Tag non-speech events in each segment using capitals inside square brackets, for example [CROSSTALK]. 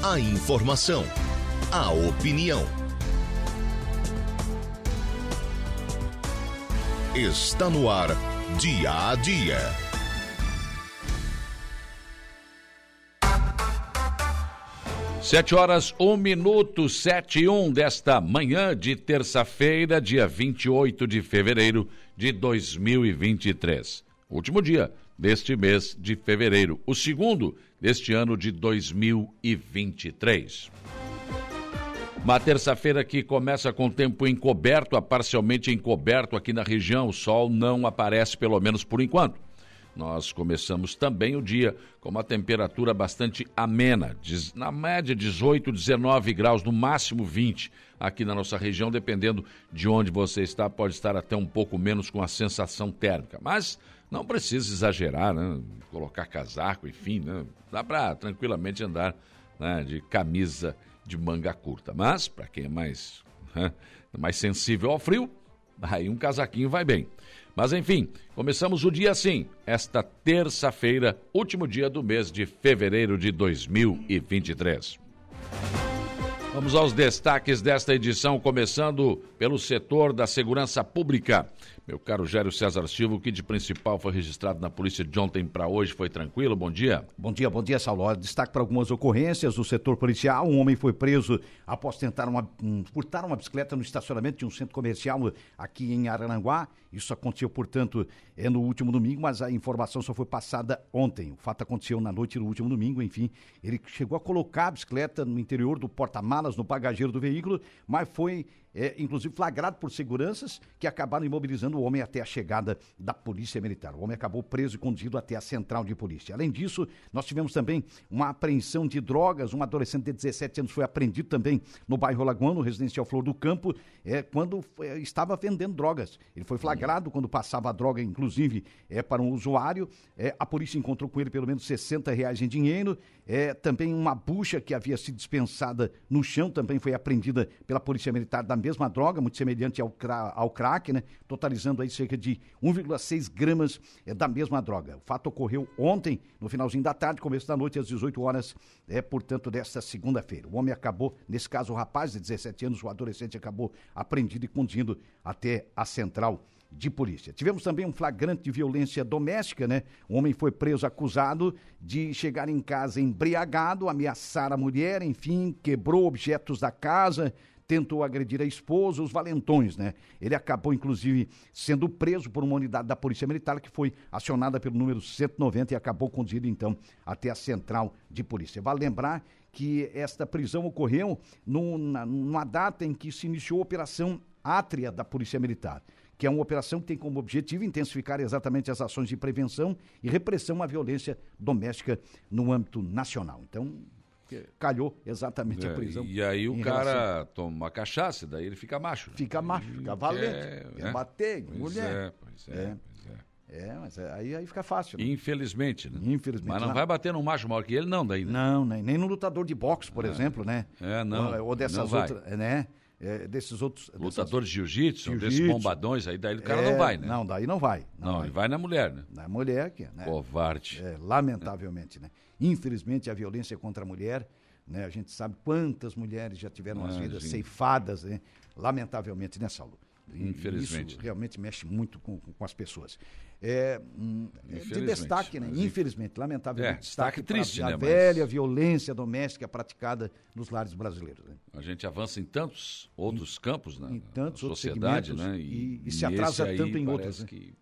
A informação, a opinião. Está no ar, dia a dia. Sete horas, um minuto, sete e um desta manhã de terça-feira, dia 28 de fevereiro de 2023. Último dia deste mês de fevereiro, o segundo deste ano de 2023. Uma terça-feira que começa com tempo encoberto a parcialmente encoberto aqui na região. O sol não aparece, pelo menos por enquanto. Nós começamos também o dia com uma temperatura bastante amena, na média 18, 19 graus, no máximo 20 aqui na nossa região, dependendo de onde você está, pode estar até um pouco menos com a sensação térmica. Mas não precisa exagerar, né? colocar casaco, enfim, né? dá para tranquilamente andar né? de camisa de manga curta. Mas, para quem é mais, né? mais sensível ao frio, aí um casaquinho vai bem. Mas enfim, começamos o dia assim, esta terça-feira, último dia do mês de fevereiro de 2023. Vamos aos destaques desta edição, começando pelo setor da segurança pública. Meu caro Gério César Silva, o que de principal foi registrado na polícia de ontem para hoje foi tranquilo? Bom dia. Bom dia, bom dia, Saulo. Destaque para algumas ocorrências do setor policial. Um homem foi preso após tentar uma, um, furtar uma bicicleta no estacionamento de um centro comercial aqui em Araranguá. Isso aconteceu, portanto, é no último domingo, mas a informação só foi passada ontem. O fato aconteceu na noite do último domingo, enfim. Ele chegou a colocar a bicicleta no interior do porta-malas, no bagageiro do veículo, mas foi é, inclusive flagrado por seguranças que acabaram imobilizando o homem até a chegada da Polícia Militar. O homem acabou preso e conduzido até a central de polícia. Além disso, nós tivemos também uma apreensão de drogas. Um adolescente de 17 anos foi apreendido também no bairro Lagoão, no residencial Flor do Campo, é, quando é, estava vendendo drogas. Ele foi flagrado quando passava a droga, inclusive, é, para um usuário. É, a polícia encontrou com ele pelo menos 60 reais em dinheiro. É, também uma bucha que havia sido dispensada no chão também foi apreendida pela Polícia Militar da droga, muito semelhante ao, ao crack, né? Totalizando aí cerca de 1,6 gramas é, da mesma droga. O fato ocorreu ontem, no finalzinho da tarde, começo da noite, às 18 horas, é, portanto, desta segunda-feira. O homem acabou, nesse caso, o rapaz de 17 anos, o adolescente acabou apreendido e conduzido até a central de polícia. Tivemos também um flagrante de violência doméstica, né? Um homem foi preso acusado de chegar em casa embriagado, ameaçar a mulher, enfim, quebrou objetos da casa, tentou agredir a esposa, os valentões, né? Ele acabou, inclusive, sendo preso por uma unidade da Polícia Militar que foi acionada pelo número 190 e acabou conduzido, então, até a central de polícia. Vale lembrar que esta prisão ocorreu numa, numa data em que se iniciou a Operação Átria da Polícia Militar que é uma operação que tem como objetivo intensificar exatamente as ações de prevenção e repressão à violência doméstica no âmbito nacional. Então, calhou exatamente é, a prisão. E aí o cara relação... toma uma cachaça, daí ele fica macho. Né? Fica macho, fica valente. É, quer é. bater, pois mulher. É, pois é, é. Pois é. É, mas é, aí, aí fica fácil. Né? Infelizmente, né? Infelizmente. Mas não, vai bater num macho maior que ele, não, daí, né? Não, nem, nem no lutador de boxe, por é. exemplo, né? É, não. Ou, ou dessas outras, né? é, desses outros. Lutadores de jiu-jitsu, jiu desses bombadões, aí daí o cara é, não vai, né? Não, daí não vai. Não, não ele vai na mulher, né? Na mulher, que né? Covarde. É, lamentavelmente, né? Infelizmente, a violência contra a mulher, né? A gente sabe quantas mulheres já tiveram as vidas ceifadas, né? Lamentavelmente, né, Saulo? Infelizmente. Isso realmente mexe muito com, com as pessoas. É, hum, é de destaque, né? Infelizmente, lamentavelmente, é, destaque, destaque triste, a né? velha mas... violência doméstica praticada nos lares brasileiros. Né? A gente avança em tantos outros em, campos na, em tantos na sociedade, né? E, e, e se atrasa tanto em outros. Né? Que...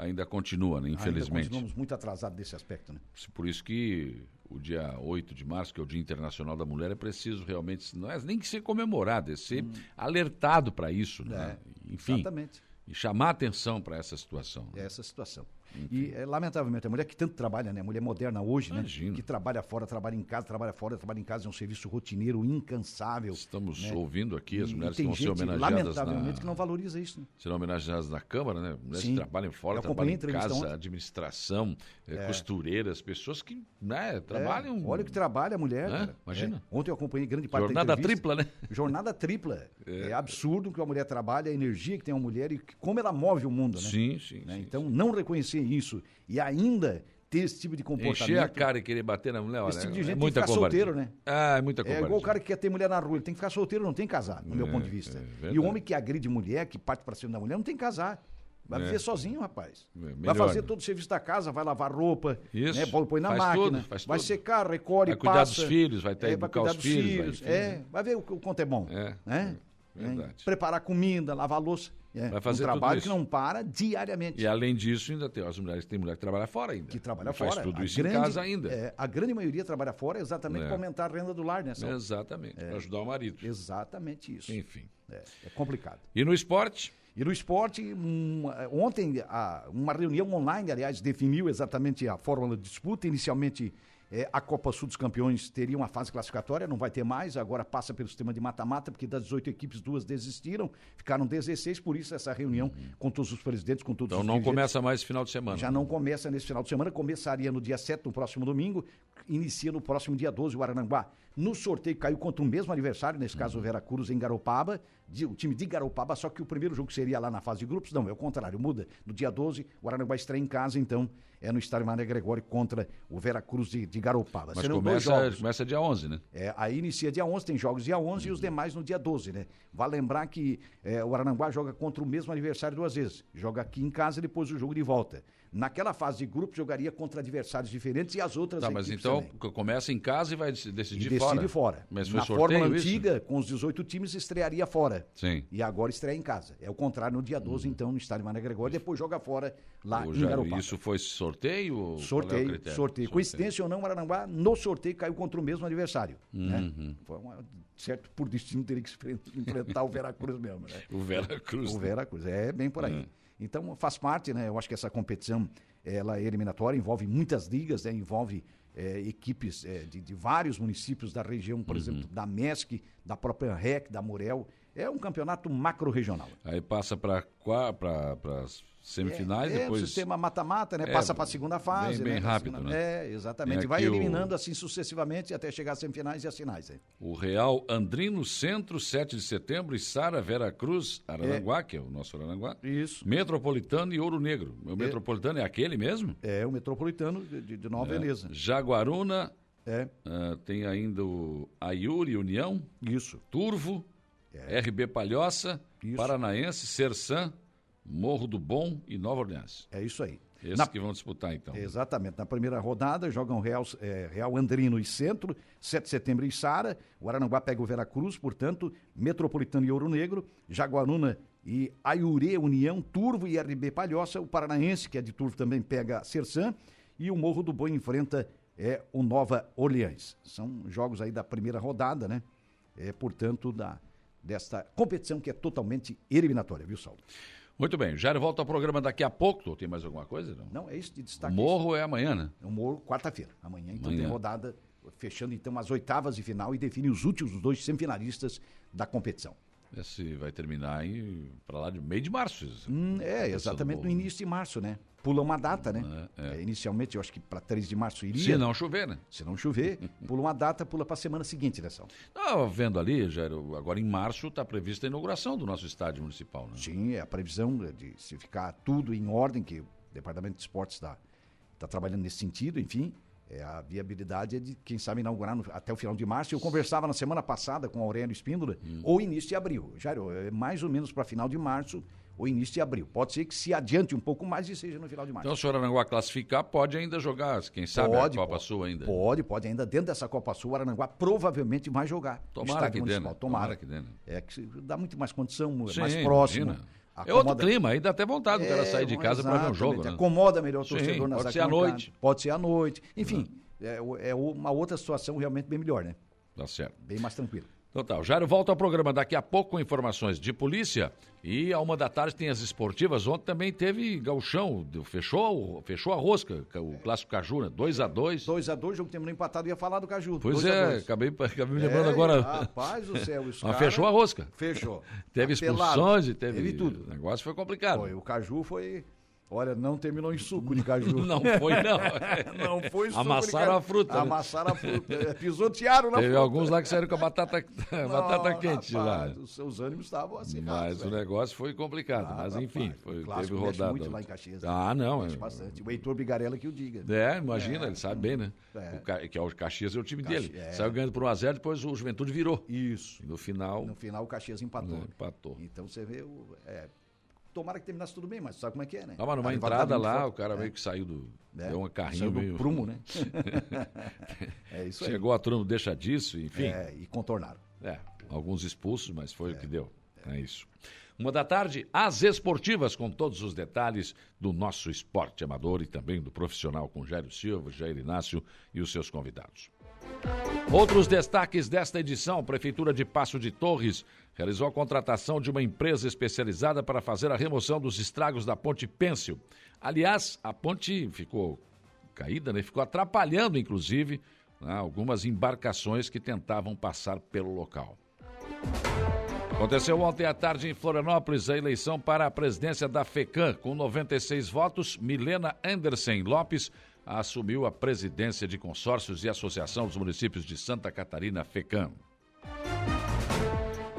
Ainda continua, né? infelizmente. Ainda continuamos muito atrasados desse aspecto. Né? Por isso que o dia 8 de março, que é o Dia Internacional da Mulher, é preciso realmente, não é nem que ser comemorado, é ser hum. alertado para isso. Né? É, Enfim, exatamente. E chamar atenção para essa situação. Né? Essa situação. E, é, lamentavelmente, a mulher que tanto trabalha, né? A mulher moderna hoje, né? Imagina. né? Que trabalha fora, trabalha em casa, trabalha fora, trabalha em casa, é um serviço rotineiro, incansável. Estamos né? ouvindo aqui as mulheres e que vão gente, ser homenageadas lamentavelmente, na... que não valoriza isso. Né? Serão homenageadas na Câmara, né? Mulheres Sim. que trabalham fora, trabalham em casa, ontem. administração, eh, é. costureiras, pessoas que né, trabalham... É. Olha o que trabalha a mulher, é? cara. Imagina. É. Ontem eu acompanhei grande parte Jornada da tripla, né? [LAUGHS] Jornada tripla. É. absurdo que uma mulher trabalha, a energia que tem uma mulher e como ela move o mundo, né? Sim, sim. Né? sim então, sim. não reconhecer isso e ainda ter esse tipo de comportamento. Encher a cara e querer bater na mulher, olha, Esse tipo de é gente tem que ficar covardia. solteiro, né? Ah, é muita É covardia. igual o cara que quer ter mulher na rua, ele tem que ficar solteiro, não tem que casar, no meu É, ponto de vista. é e o homem que agride mulher, que parte pra cima da mulher, não tem que casar. Vai É. viver sozinho, rapaz. É, vai fazer né? todo o serviço da casa, vai lavar roupa, Isso, né, põe na faz máquina, tudo, faz vai tudo. secar, recolhe, Vai cuidar passa. dos filhos, vai ter- é, educar cuidar os dos filhos, vai, filhos, enfim, é, vai ver o, o quanto é bom. É, né? é, verdade. Preparar comida, lavar louça. É, Vai fazer um trabalho que não para diariamente. E além disso, ainda tem as mulheres, tem mulher que trabalha fora ainda. que trabalha fora. Faz tudo A isso grande- em casa ainda. é, a grande maioria trabalha fora exatamente É. para aumentar a renda do lar, né? Exatamente, para ajudar o marido. Exatamente isso. Enfim. É, é complicado. E no esporte? E no esporte, um, ontem, a- uma reunião online, aliás, definiu exatamente a fórmula de disputa. Inicialmente, eh, a Copa Sul dos Campeões teria uma fase classificatória, não vai ter mais, agora passa pelo sistema de mata-mata, porque das 18 equipes, duas desistiram, ficaram 16, por isso essa reunião com todos os presidentes, com todos Então os não dirigentes. começa mais esse final de semana. Já não começa nesse final de semana, começaria no dia 7, no próximo domingo, inicia no próximo dia 12, o Arananguá. No sorteio caiu contra o mesmo adversário, nesse caso o Veracruz em Garopaba, de- o time de Garopaba, só que o primeiro jogo seria lá na fase de grupos, não, é o contrário, muda. No dia 12, o Arananguá estreia em casa, então é no estádio Mané Gregório contra o Veracruz de, de Garopaba. Mas Serão começa, começa dia 11, né? É, aí inicia dia 11, tem jogos dia 11 Uhum. e os demais no dia 12, né? Vale lembrar que é, o Arananguá joga contra o mesmo adversário duas vezes. Joga aqui em casa e depois o jogo de volta. Naquela fase de grupo, jogaria contra adversários diferentes e as outras Tá, mas então também. começa em casa e vai dec- E decidir decide fora. fora. Mas foi Na sorteio fórmula isso? antiga, com os 18 times, estrearia fora. Sim. E agora estreia em casa. É o contrário no dia 12, então, no estádio Mané Gregório, depois joga fora lá Ô, em Garopaba. isso foi sorteio? ou qual é Sorteio, sorteio. Coincidência ou não, o Arananguá, no sorteio, caiu contra o mesmo adversário. Né? Uhum. Foi uma- certo, por destino, teria que enfren- [LAUGHS] enfrentar o Veracruz mesmo. Né? O Vera Cruz. O né? Veracruz, é bem por aí. Então, faz parte, né? Eu acho que essa competição, ela é eliminatória, envolve muitas ligas, né? Envolve é, equipes é, de, de vários municípios da região, por exemplo, da MESC, da própria REC, da Morel. É um campeonato macro-regional. Aí passa para as semifinais, é, depois. o sistema mata-mata, né? É, Passa para a segunda fase. bem- bem né? Rápido, segunda- né? É, exatamente. Vai aqui o- eliminando assim sucessivamente até chegar às semifinais e às finais. né? O Real Andrino Centro, 7 de setembro, e Sara Vera Cruz, Araranguá, que é o nosso Araranguá. Isso. Metropolitano e Ouro Negro. O Metropolitano é aquele mesmo? É o metropolitano de, de- Nova Veneza. Jaguaruna, É, ah, tem ainda o Ayuri União, isso. Turvo, RB Palhoça, É. Isso. Paranaense, Sersan, Morro do Bom e Nova Orleans. É isso aí. Esses Na- que vão disputar, então. Exatamente. Na primeira rodada jogam Real, é, Real Andrino e Centro, 7 de setembro e Sara. O Arananguá pega o Veracruz, portanto, Metropolitano e Ouro Negro, Jaguaruna e Aiurê União, Turvo e RB Palhoça. O Paranaense, que é de Turvo, também pega Sersan. E o Morro do Boi enfrenta é, o Nova Orleans. São jogos aí da primeira rodada, né? É, portanto, da, desta competição que é totalmente eliminatória, viu, Saulo? Muito bem, Jairo volta ao programa daqui a pouco. Tem mais alguma coisa? Não. Não, é isso de O destaque. Morro é amanhã, né? É o Moro, quarta-feira. Amanhã, então, Amanhã. tem rodada fechando então as oitavas de final e define os últimos dois semifinalistas da competição. Esse vai terminar para lá de meio de março. Hum, é, exatamente no início de março, né? Pula uma data, né? É, é. É, inicialmente, eu acho que para 3 de março iria. Se não chover, né? Se não chover, [LAUGHS] pula uma data, pula para a semana seguinte, né, Sal? Estava vendo ali, Jairo, agora em março está prevista a inauguração do nosso estádio municipal, né? Sim, é a previsão de se ficar tudo em ordem, que o Departamento de Esportes está tá trabalhando nesse sentido, enfim. É, a viabilidade é de, quem sabe, inaugurar no- até o final de março. Eu conversava na semana passada com o Aurélio Espíndola, Hum. ou início de abril. Jairo, é mais ou menos para final de março ou início de abril. Pode ser que se adiante um pouco mais e seja no final de março. Então, se o Aranguá classificar, pode ainda jogar, quem sabe, a Copa Sul ainda. Pode, pode. Ainda dentro dessa Copa Sul, o Arananguá provavelmente vai jogar. Tomara que dê, né? Tomara. Tomara que dê, né? É que dá muito mais condição, é Sim, mais próximo. imagina. É outro acomoda- clima, aí dá até vontade do cara é, sair de casa para ver um jogo, né? Acomoda melhor o Sim, torcedor nas pode ser à noite. Pode ser à noite. Enfim, é, o- é uma outra situação realmente bem melhor, né? Tá certo. Bem mais tranquila. Tá, o Jairo volta ao programa daqui a pouco com informações de polícia e a uma da tarde tem as esportivas. Ontem também teve gauchão, deu- fechou, fechou a rosca, o clássico Caju, né? 2x2. 2x2, jogo terminou empatado, ia falar do Caju. Pois 2 a é, 2. acabei, [LAUGHS] acabei me lembrando É, agora. Rapaz do céu, os [LAUGHS] Mas fechou a rosca. Fechou. Teve Apelado. expulsões e teve... Teve tudo. O negócio foi complicado. Foi, o Caju foi Olha, não terminou em suco de caju. [LAUGHS] não foi, não. [LAUGHS] não foi suco Amassaram a fruta. Né? Amassaram a fruta. É, pisotearam na Teve fruta. alguns lá que saíram com a batata, [LAUGHS] batata quente rapaz, lá. Os seus ânimos estavam assim. Mas o negócio foi complicado. Ah, mas enfim, foi, teve rodada. muito lá em Caxias. Ah, não. Mexe é... bastante. O Heitor Bigarella que o diga. É, imagina, é, ele sabe bem, né? É. O, que é o Caxias é o time Caxi... dele. É. Saiu ganhando por 1x0, depois o Juventude virou. Isso. E no final. No final o Caxias empatou. Empatou. Então você vê o. É, tomara que terminasse tudo bem, mas sabe como é que é, né? Não, mas numa entrada lá, o cara é. meio que saiu do. É. Deu uma carrinho saiu meio. Do prumo, né? [LAUGHS] é isso aí. Chegou a turma, deixa disso, enfim. É, e contornaram. É, alguns expulsos, mas foi o que deu. É. isso. Uma da tarde, as esportivas, com todos os detalhes do nosso esporte amador e também do profissional com Jairo Silva, Jair Inácio e os seus convidados. Outros destaques desta edição: Prefeitura de Passo de Torres realizou a contratação de uma empresa especializada para fazer a remoção dos estragos da ponte Pêncil. Aliás, a ponte ficou caída, né? ficou atrapalhando, inclusive, né? algumas embarcações que tentavam passar pelo local. Aconteceu ontem à tarde em Florianópolis a eleição para a presidência da FECAM. Com 96 votos, Milena Anderson Lopes assumiu a presidência de consórcios e associação dos municípios de Santa Catarina, FECAM.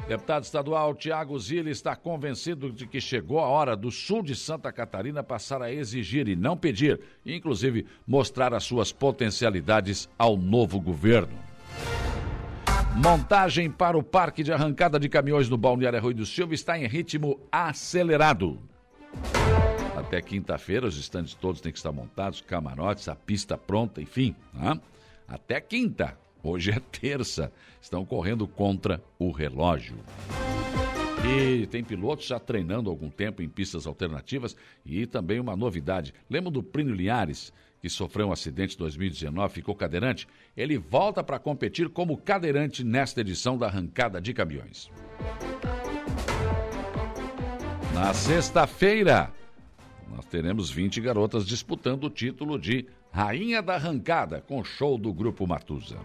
Deputado estadual Tiago Zilli está convencido de que chegou a hora do sul de Santa Catarina passar a exigir e não pedir, inclusive mostrar as suas potencialidades ao novo governo. Montagem para o parque de arrancada de caminhões no Balneário Rui do Silva está em ritmo acelerado. Até quinta-feira os estandes todos têm que estar montados, camarotes, a pista pronta, enfim. Né? Até quinta. Hoje é terça. Estão correndo contra o relógio. E tem pilotos já treinando algum tempo em pistas alternativas e também uma novidade. Lembra do Plínio Linhares, que sofreu um acidente em 2019, ficou cadeirante? Ele volta para competir como cadeirante nesta edição da arrancada de caminhões. Na sexta-feira, nós teremos 20 garotas disputando o título de Rainha da Arrancada, com show do Grupo Matusa.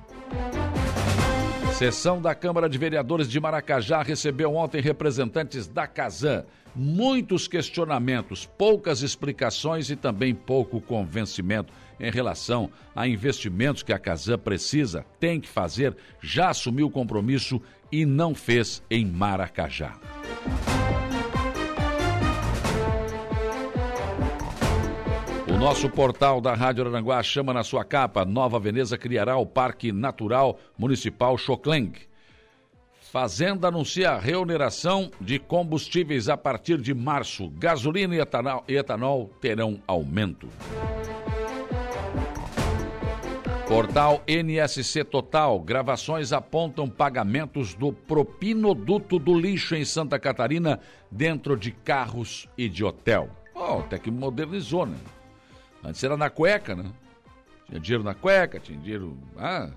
Sessão da Câmara de Vereadores de Maracajá recebeu ontem representantes da Casan. Muitos questionamentos, poucas explicações e também pouco convencimento em relação a investimentos que a Casan precisa, tem que fazer, já assumiu o compromisso e não fez em Maracajá. O nosso portal da Rádio Aranguá chama na sua capa: Nova Veneza criará o Parque Natural Municipal Chocleng. Fazenda anuncia reoneração de combustíveis a partir de março. Gasolina e etanol, e etanol terão aumento. Portal NSC Total. Gravações apontam pagamentos do propinoduto do lixo em Santa Catarina dentro de carros e de hotel. Oh, até que modernizou, né? Antes era na cueca, né? Tinha dinheiro na cueca, tinha dinheiro. Ah,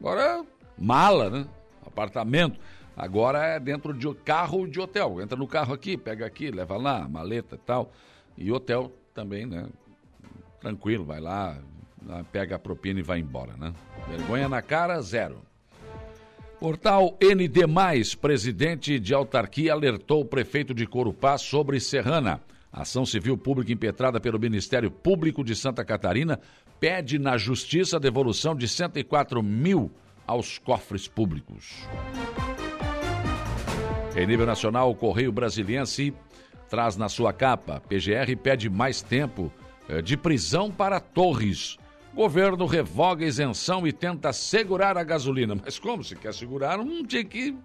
agora mala, né? Apartamento. Agora é dentro de carro de hotel. Entra no carro aqui, pega aqui, leva lá, maleta e tal. E hotel também, né? Tranquilo, vai lá, pega a propina e vai embora, né? Vergonha na cara, zero. Portal ND, presidente de autarquia alertou o prefeito de Corupá sobre Serrana. Ação civil pública impetrada pelo Ministério Público de Santa Catarina pede na Justiça a devolução de 104 mil aos cofres públicos. Em nível nacional, o Correio Brasiliense traz na sua capa: PGR pede mais tempo eh, de prisão para Torres. Governo revoga isenção e tenta segurar a gasolina. Mas como? Se quer segurar, não tinha que.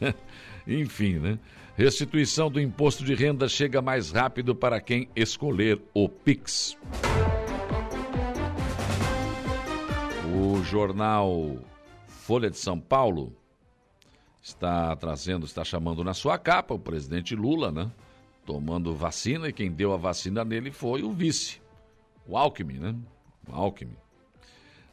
[LAUGHS] Enfim, né? Restituição do imposto de renda chega mais rápido para quem escolher o Pix. O jornal Folha de São Paulo está trazendo, está chamando na sua capa o presidente Lula, né? Tomando vacina e quem deu a vacina nele foi o vice, o Alckmin, né? O Alckmin.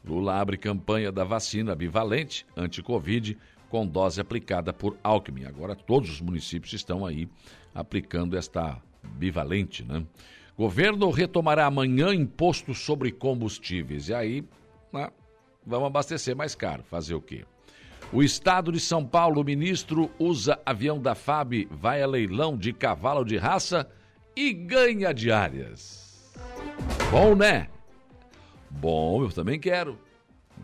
Lula abre campanha da vacina bivalente anti-Covid com dose aplicada por Alckmin. Agora todos os municípios estão aí aplicando esta bivalente, né? Governo retomará amanhã imposto sobre combustíveis. E aí, né, vamos abastecer mais caro. Fazer o quê? O estado de São Paulo, o ministro usa avião da FAB, vai a leilão de cavalo de raça e ganha diárias. Bom, né? Bom, eu também quero.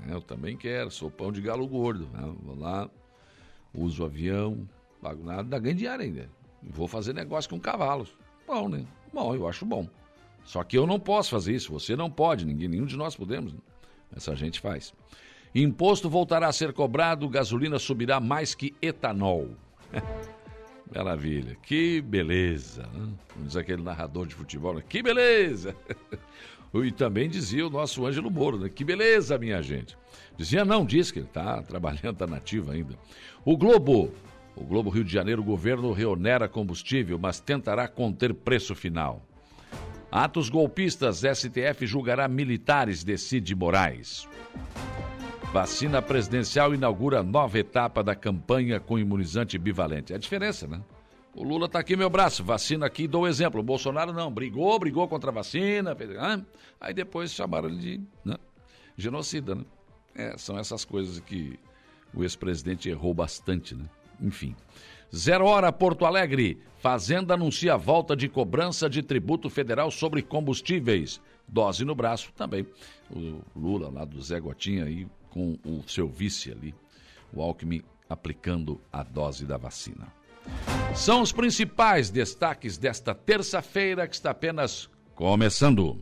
Eu também quero. Sou pão de galo gordo. Né? Vou lá, uso avião, pago nada, ganho diária ainda. Vou fazer negócio com cavalos. Bom, né? Bom, eu acho bom. Só que eu não posso fazer isso, você não pode, ninguém, nenhum de nós podemos. Né? Essa gente faz. Imposto voltará a ser cobrado, gasolina subirá mais que etanol. [LAUGHS] Maravilha, que beleza, né? diz aquele narrador de futebol, né? que beleza! [LAUGHS] E também dizia o nosso Ângelo Moro, né? que beleza, minha gente. Dizia não, diz que ele está [LAUGHS] trabalhando, está nativo ainda. O Globo, o Globo Rio de Janeiro, o governo reonera combustível, mas tentará conter preço final. Atos golpistas, STF julgará militares, decide Moraes. Vacina presidencial inaugura nova etapa da campanha com imunizante bivalente. É a diferença, né? O Lula está aqui, meu braço, vacina aqui, dou exemplo. O Bolsonaro não, brigou, brigou contra a vacina. Aí depois chamaram ele de né? genocida, né? É, são essas coisas que o ex-presidente errou bastante, né? Enfim. Zero hora, Porto Alegre. Fazenda anuncia volta de cobrança de tributo federal sobre combustíveis. Dose no braço também. O Lula, lá do Zé Gotinha, aí com o seu vice ali, o Alckmin, aplicando a dose da vacina. São os principais destaques desta terça-feira que está apenas começando.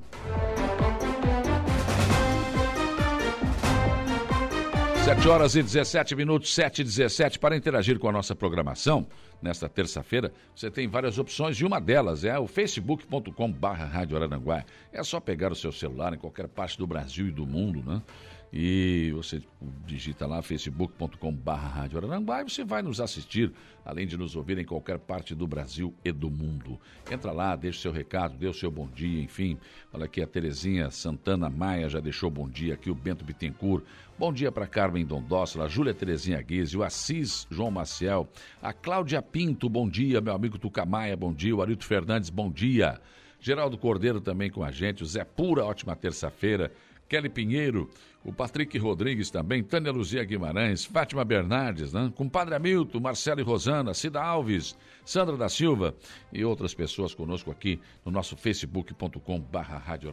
7 horas e 17 minutos, 7 e 17. Para interagir com a nossa programação, nesta terça-feira, você tem várias opções e uma delas é o facebook.com/barra Rádio Araranguá. É só pegar o seu celular em qualquer parte do Brasil e do mundo, né? E você digita lá facebook.com.br Rádio e você vai nos assistir, além de nos ouvir em qualquer parte do Brasil e do mundo. Entra lá, deixa seu recado, dê o seu bom dia, enfim. Olha aqui, a Terezinha Santana Maia já deixou bom dia aqui, o Bento Bittencourt. Bom dia para Carmen Dondócila, a Júlia Terezinha Guise, o Assis João Maciel, a Cláudia Pinto, bom dia, meu amigo Tucamaia, bom dia, o Arito Fernandes, bom dia. Geraldo Cordeiro também com a gente, o Zé Pura, ótima terça-feira. Kelly Pinheiro, o Patrick Rodrigues também, Tânia Luzia Guimarães, Fátima Bernardes, né? Compadre Hamilton, Marcelo e Rosana, Cida Alves, Sandra da Silva e outras pessoas conosco aqui no nosso facebook.com barra Rádio.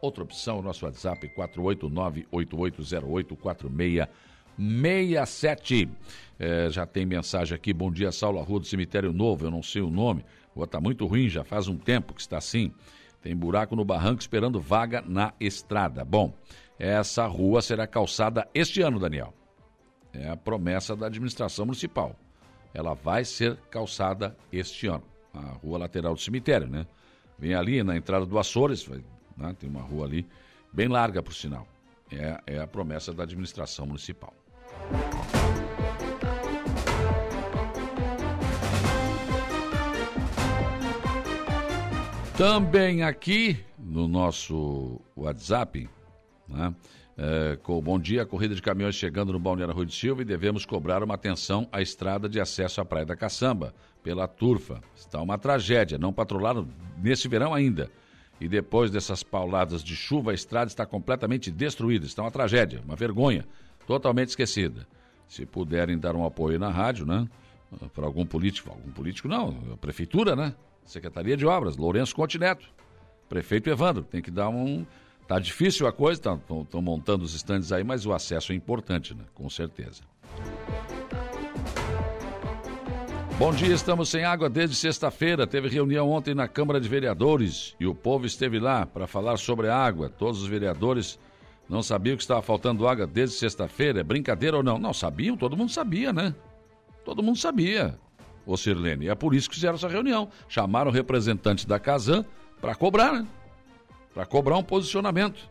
Outra opção, o nosso WhatsApp 489-8808-4667. É, já tem mensagem aqui, bom dia Saulo, Rua do Cemitério Novo, eu não sei o nome, rua está muito ruim, já faz um tempo que está assim. Tem buraco no barranco esperando vaga na estrada. Bom, essa rua será calçada este ano, Daniel. É a promessa da administração municipal. Ela vai ser calçada este ano. A rua lateral do cemitério, né? Vem ali na entrada do Açores, né? tem uma rua ali, bem larga, por sinal. É, é a promessa da administração municipal. Também aqui no nosso WhatsApp, né? É, com bom dia, a corrida de caminhões chegando no Balneário Rui de Silva e devemos cobrar uma atenção à estrada de acesso à Praia da Caçamba, pela turfa. Está uma tragédia, não patrularam nesse verão ainda. E depois dessas pauladas de chuva, a estrada está completamente destruída. Está uma tragédia, uma vergonha, totalmente esquecida. Se puderem dar um apoio na rádio, né? Para algum político, algum político não, a prefeitura, né? Secretaria de Obras, Lourenço Contineto. Prefeito Evandro, tem que dar um. Tá difícil a coisa, estão montando os estandes aí, mas o acesso é importante, né? Com certeza. Bom dia, estamos sem água desde sexta-feira. Teve reunião ontem na Câmara de Vereadores e o povo esteve lá para falar sobre a água. Todos os vereadores não sabiam que estava faltando água desde sexta-feira. É brincadeira ou não? Não, sabiam, todo mundo sabia, né? Todo mundo sabia ô Sirlene. É por isso que fizeram essa reunião. Chamaram representantes da Casan para cobrar, né? Para cobrar um posicionamento.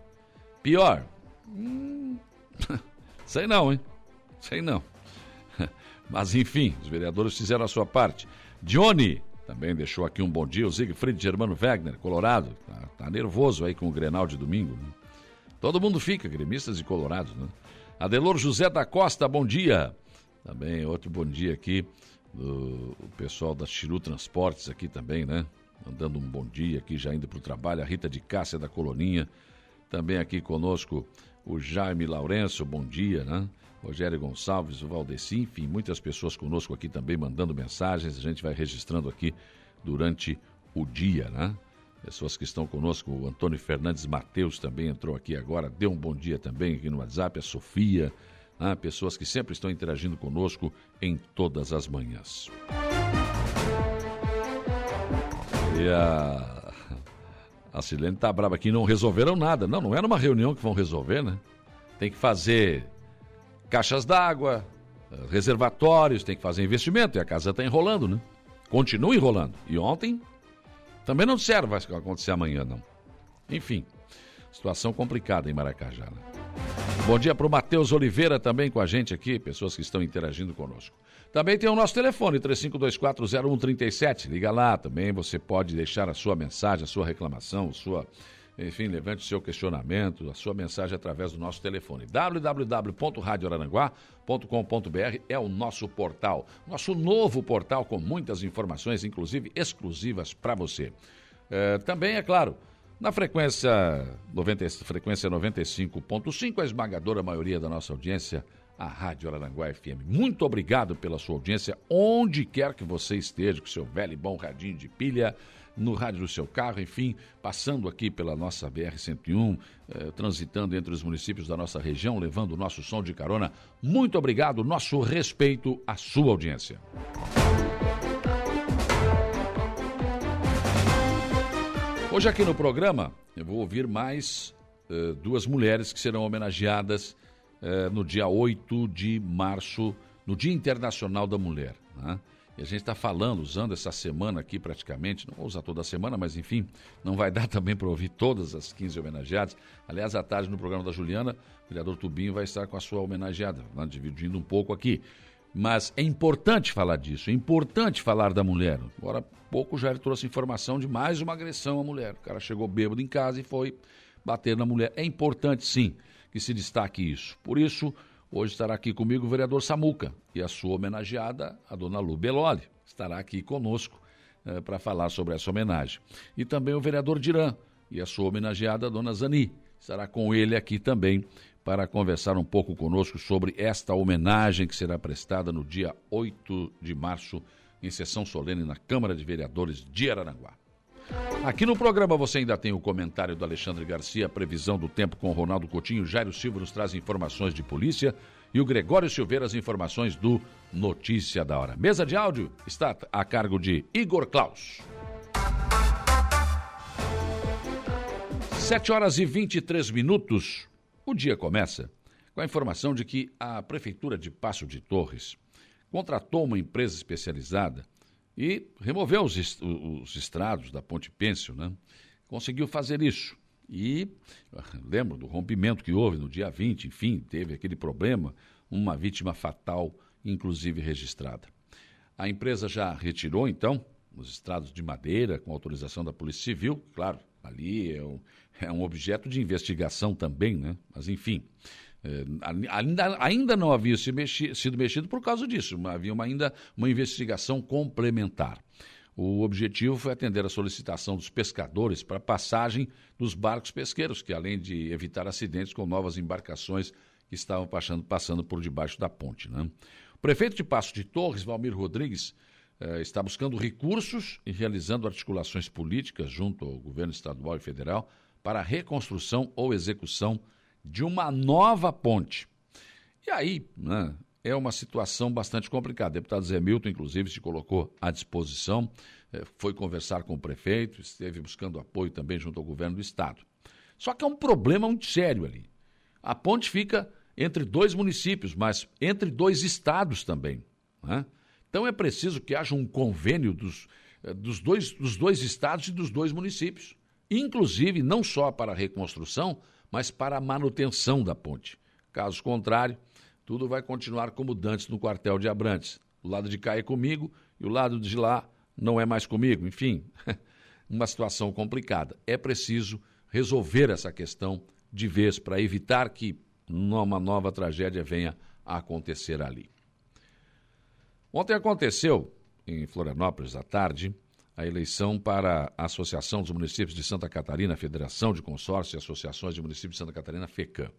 Pior. Hum, [LAUGHS] sei não, hein? Sei não. [LAUGHS] Mas enfim, os vereadores fizeram a sua parte. Johnny também deixou aqui um bom dia. O Siegfried Germano Wegner, Colorado. Tá, tá nervoso aí com o Grenal de domingo. Né? Todo mundo fica, gremistas e colorados, né? Adelor José da Costa, bom dia. Também outro bom dia aqui do pessoal da Chiru Transportes aqui também, né? Mandando um bom dia aqui, já indo para o trabalho. A Rita de Cássia da Coloninha. Também aqui conosco o Jaime Lourenço, bom dia, né? Rogério Gonçalves, o Valdeci, enfim, muitas pessoas conosco aqui também mandando mensagens. A gente vai registrando aqui durante o dia, né? Pessoas que estão conosco, o Antônio Fernandes Mateus também entrou aqui agora, deu um bom dia também aqui no WhatsApp, a Sofia, né? pessoas que sempre estão interagindo conosco em todas as manhãs. E a, a Silene tá brava aqui, não resolveram nada. Não, não é numa reunião que vão resolver, né? Tem que fazer caixas d'água, reservatórios, tem que fazer investimento, e a casa está enrolando, né? Continua enrolando. E ontem também não disseram vai acontecer amanhã, não. Enfim, situação complicada em Maracajá. Né? Bom dia para o Matheus Oliveira também com a gente aqui, pessoas que estão interagindo conosco. Também tem o nosso telefone, 35240137. Liga lá também, você pode deixar a sua mensagem, a sua reclamação, a sua enfim, levante o seu questionamento, a sua mensagem através do nosso telefone. www.radioararanguá.com.br é o nosso portal, nosso novo portal com muitas informações, inclusive exclusivas para você. É, também, é claro, na frequência, 90, frequência 95.5, a esmagadora maioria da nossa audiência, a Rádio Araranguá FM. Muito obrigado pela sua audiência, onde quer que você esteja, com seu velho e bom radinho de pilha no rádio do seu carro, enfim, passando aqui pela nossa BR-101, eh, transitando entre os municípios da nossa região, levando o nosso som de carona. Muito obrigado, nosso respeito à sua audiência. Hoje aqui no programa eu vou ouvir mais eh, duas mulheres que serão homenageadas eh, no dia 8 de março, no Dia Internacional da Mulher. Né? E a gente está falando, usando essa semana aqui praticamente, não vou usar toda a semana, mas enfim, não vai [LAUGHS] dar também para ouvir todas as 15 homenageadas. Aliás, à tarde no programa da Juliana, o vereador Tubinho vai estar com a sua homenageada, né, dividindo um pouco aqui. Mas é importante falar disso, é importante falar da mulher. Agora, pouco já trouxe informação de mais uma agressão à mulher. O cara chegou bêbado em casa e foi bater na mulher. É importante, sim, que se destaque isso. Por isso, Hoje estará aqui comigo o vereador Samuca e a sua homenageada, a dona Lu Beloli, estará aqui conosco eh, para falar sobre essa homenagem. E também o vereador Diran e a sua homenageada, a dona Zani, estará com ele aqui também para conversar um pouco conosco sobre esta homenagem que será prestada no dia 8 de março, em sessão solene na Câmara de Vereadores de Araranguá. Aqui no programa você ainda tem o comentário do Alexandre Garcia, previsão do tempo com Ronaldo Coutinho, Jairo Silva nos traz informações de polícia e o Gregório Silveira as informações do Notícia da Hora. Mesa de áudio está a cargo de Igor Klaus. 7 horas e 23 minutos. O dia começa com a informação de que a Prefeitura de Passo de Torres contratou uma empresa especializada e removeu os, os estrados da Ponte Pêncil, né? Conseguiu fazer isso. E [LAUGHS] lembro do rompimento que houve no dia 20, enfim, teve aquele problema, uma vítima fatal, inclusive registrada. A empresa já retirou, então, os estrados de madeira com autorização da Polícia Civil, claro, ali é um, é um objeto de investigação também, né? Mas, enfim, ainda, ainda não havia se mexi, sido mexido por causa disso, havia uma, ainda uma investigação complementar. O objetivo foi atender a solicitação dos pescadores para passagem dos barcos pesqueiros, que além de evitar acidentes com novas embarcações que estavam passando, passando por debaixo da ponte. Né? O prefeito de Passo de Torres, Valmir Rodrigues, eh, está buscando recursos e realizando articulações políticas junto ao governo estadual e federal para a reconstrução ou execução de uma nova ponte. E aí, né, é uma situação bastante complicada. O deputado Zé Milton, inclusive, se colocou à disposição, eh, foi conversar com o prefeito, esteve buscando apoio também junto ao governo do Estado. Só que é um problema muito sério ali. A ponte fica entre dois municípios, mas entre dois estados também. Né? Então é preciso que haja um convênio dos, eh, dos, dois, dos dois estados e dos dois municípios. Inclusive, não só para a reconstrução, mas para a manutenção da ponte. Caso contrário, tudo vai continuar como dantes no quartel de Abrantes. O lado de cá é comigo e o lado de lá não é mais comigo. Enfim, [LAUGHS] uma situação complicada. É preciso resolver essa questão de vez para evitar que uma nova tragédia venha a acontecer ali. Ontem aconteceu em Florianópolis à tarde a eleição para a Associação dos Municípios de Santa Catarina, Federação de Consórcios e Associações de Municípios de Santa Catarina, FECAM.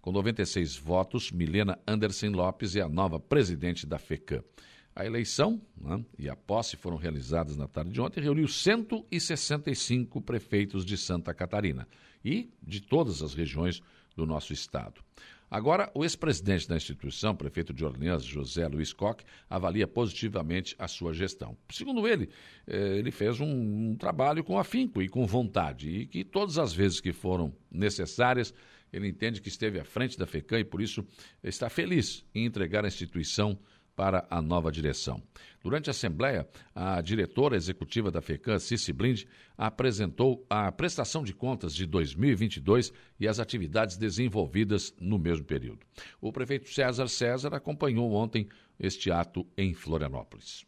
Com 96 votos, Milena Anderson Lopes é a nova presidente da FECAM. A eleição né, e a posse foram realizadas na tarde de ontem e reuniu 165 prefeitos de Santa Catarina e de todas as regiões do nosso estado. Agora, o ex-presidente da instituição, prefeito de Orleans, José Luiz Koch, avalia positivamente a sua gestão. Segundo ele, eh, ele fez um, um trabalho com afinco e com vontade, e que todas as vezes que foram necessárias, ele entende que esteve à frente da FECAM e, por isso, está feliz em entregar a instituição para a nova direção. Durante a Assembleia, a diretora executiva da FECAM, Cici Blind, apresentou a prestação de contas de 2022 e as atividades desenvolvidas no mesmo período. O prefeito César César acompanhou ontem este ato em Florianópolis.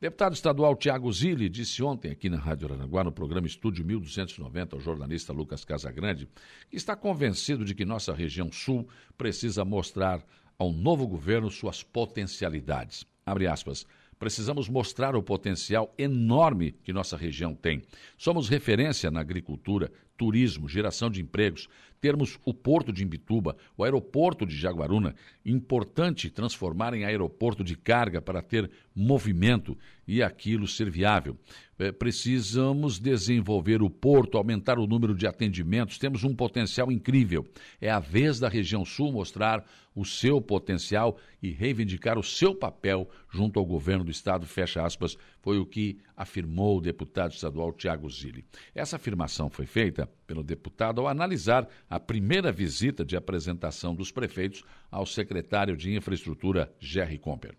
Deputado estadual Tiago Zilli disse ontem aqui na Rádio Aranaguá, no programa Estúdio 1290, ao jornalista Lucas Casagrande, que está convencido de que nossa região sul precisa mostrar ao novo governo suas potencialidades. Abre aspas. Precisamos mostrar o potencial enorme que nossa região tem. Somos referência na agricultura, turismo, geração de empregos. Termos o porto de Imbituba, o aeroporto de Jaguaruna, importante transformar em aeroporto de carga para ter movimento e aquilo ser viável. É, precisamos desenvolver o porto, aumentar o número de atendimentos. Temos um potencial incrível. É a vez da região sul mostrar o seu potencial e reivindicar o seu papel junto ao governo do estado, fecha aspas, foi o que afirmou o deputado estadual Tiago Zilli. Essa afirmação foi feita pelo deputado ao analisar a primeira visita de apresentação dos prefeitos ao secretário de Infraestrutura, Jerry Comper.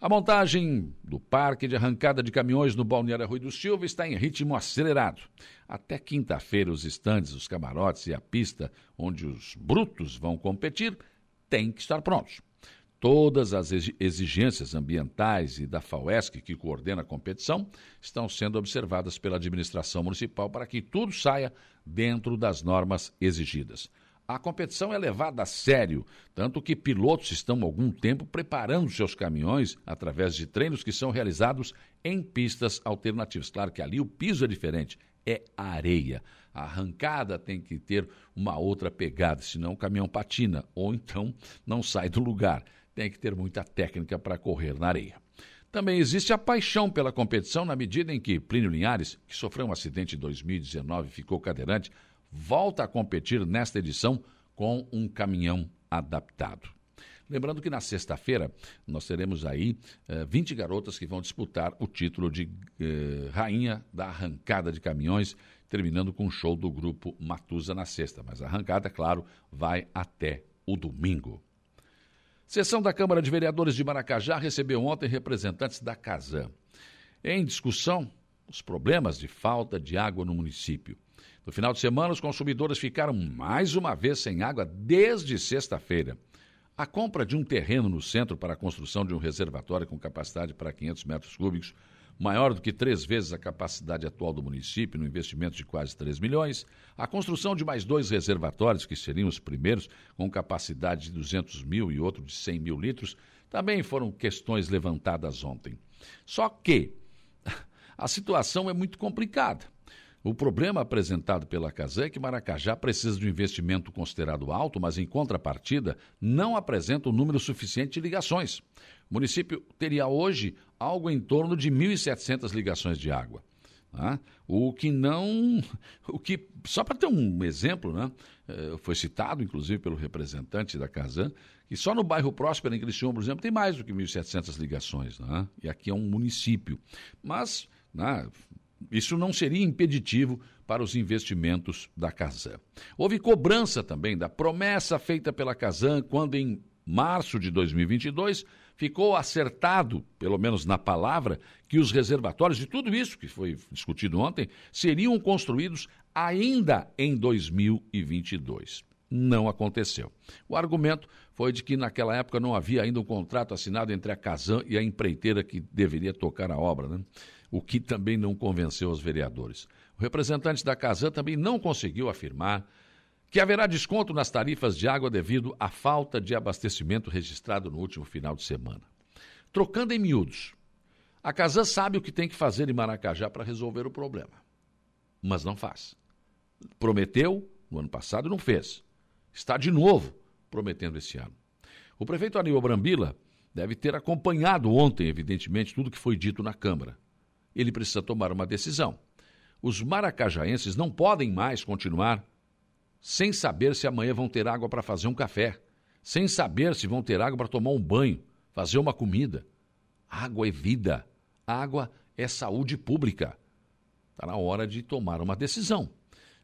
A montagem do parque de arrancada de caminhões no Balneário Rui do Silva está em ritmo acelerado. Até quinta-feira, os estandes, os camarotes e a pista onde os brutos vão competir têm que estar prontos. Todas as exigências ambientais e da FAUESC, que coordena a competição, estão sendo observadas pela administração municipal para que tudo saia dentro das normas exigidas. A competição é levada a sério, tanto que pilotos estão algum tempo preparando seus caminhões através de treinos que são realizados em pistas alternativas. Claro que ali o piso é diferente, é areia. A arrancada tem que ter uma outra pegada, senão o caminhão patina ou então não sai do lugar. Tem que ter muita técnica para correr na areia. Também existe a paixão pela competição na medida em que Plínio Linhares, que sofreu um acidente em 2019 e ficou cadeirante, volta a competir nesta edição com um caminhão adaptado. Lembrando que na sexta-feira nós teremos aí eh, 20 garotas que vão disputar o título de eh, rainha da arrancada de caminhões, terminando com o show do grupo Matusa na sexta. Mas a arrancada, claro, vai até o domingo. Sessão da Câmara de Vereadores de Maracajá recebeu ontem representantes da Casan. Em discussão, os problemas de falta de água no município. No final de semana, os consumidores ficaram mais uma vez sem água desde sexta-feira. A compra de um terreno no centro para a construção de um reservatório com capacidade para 500 metros cúbicos, maior do que três vezes a capacidade atual do município, no investimento de quase 3 milhões, a construção de mais dois reservatórios, que seriam os primeiros, com capacidade de 200 mil e outro de 100 mil litros, também foram questões levantadas ontem. Só que [LAUGHS] a situação é muito complicada. O problema apresentado pela Casan é que Maracajá precisa de um investimento considerado alto, mas em contrapartida não apresenta o um número suficiente de ligações. O município teria hoje algo em torno de 1.700 ligações de água. Né? O que não. [LAUGHS] O que, só para ter um exemplo, né? Eh, foi citado, inclusive, pelo representante da Casan, que só no bairro Próspero, em Criciúma, por exemplo, tem mais do que 1.700 ligações. Né? E aqui é um município. Mas né, isso não seria impeditivo para os investimentos da Casan. Houve cobrança também da promessa feita pela Casan quando, em março de 2022, ficou acertado, pelo menos na palavra, que os reservatórios de tudo isso que foi discutido ontem seriam construídos ainda em 2022. Não aconteceu. O argumento foi de que naquela época não havia ainda um contrato assinado entre a Casan e a empreiteira que deveria tocar a obra. Né? o que também não convenceu os vereadores. O representante da Casan também não conseguiu afirmar que haverá desconto nas tarifas de água devido à falta de abastecimento registrado no último final de semana. Trocando em miúdos, a Casan sabe o que tem que fazer em Maracajá para resolver o problema, mas não faz. Prometeu no ano passado e não fez. Está de novo prometendo esse ano. O prefeito Aníbal Brambila deve ter acompanhado ontem, evidentemente, tudo que foi dito na Câmara. Ele precisa tomar uma decisão. Os maracajaenses não podem mais continuar sem saber se amanhã vão ter água para fazer um café, sem saber se vão ter água para tomar um banho, fazer uma comida. Água é vida. Água é saúde pública. Está na hora de tomar uma decisão.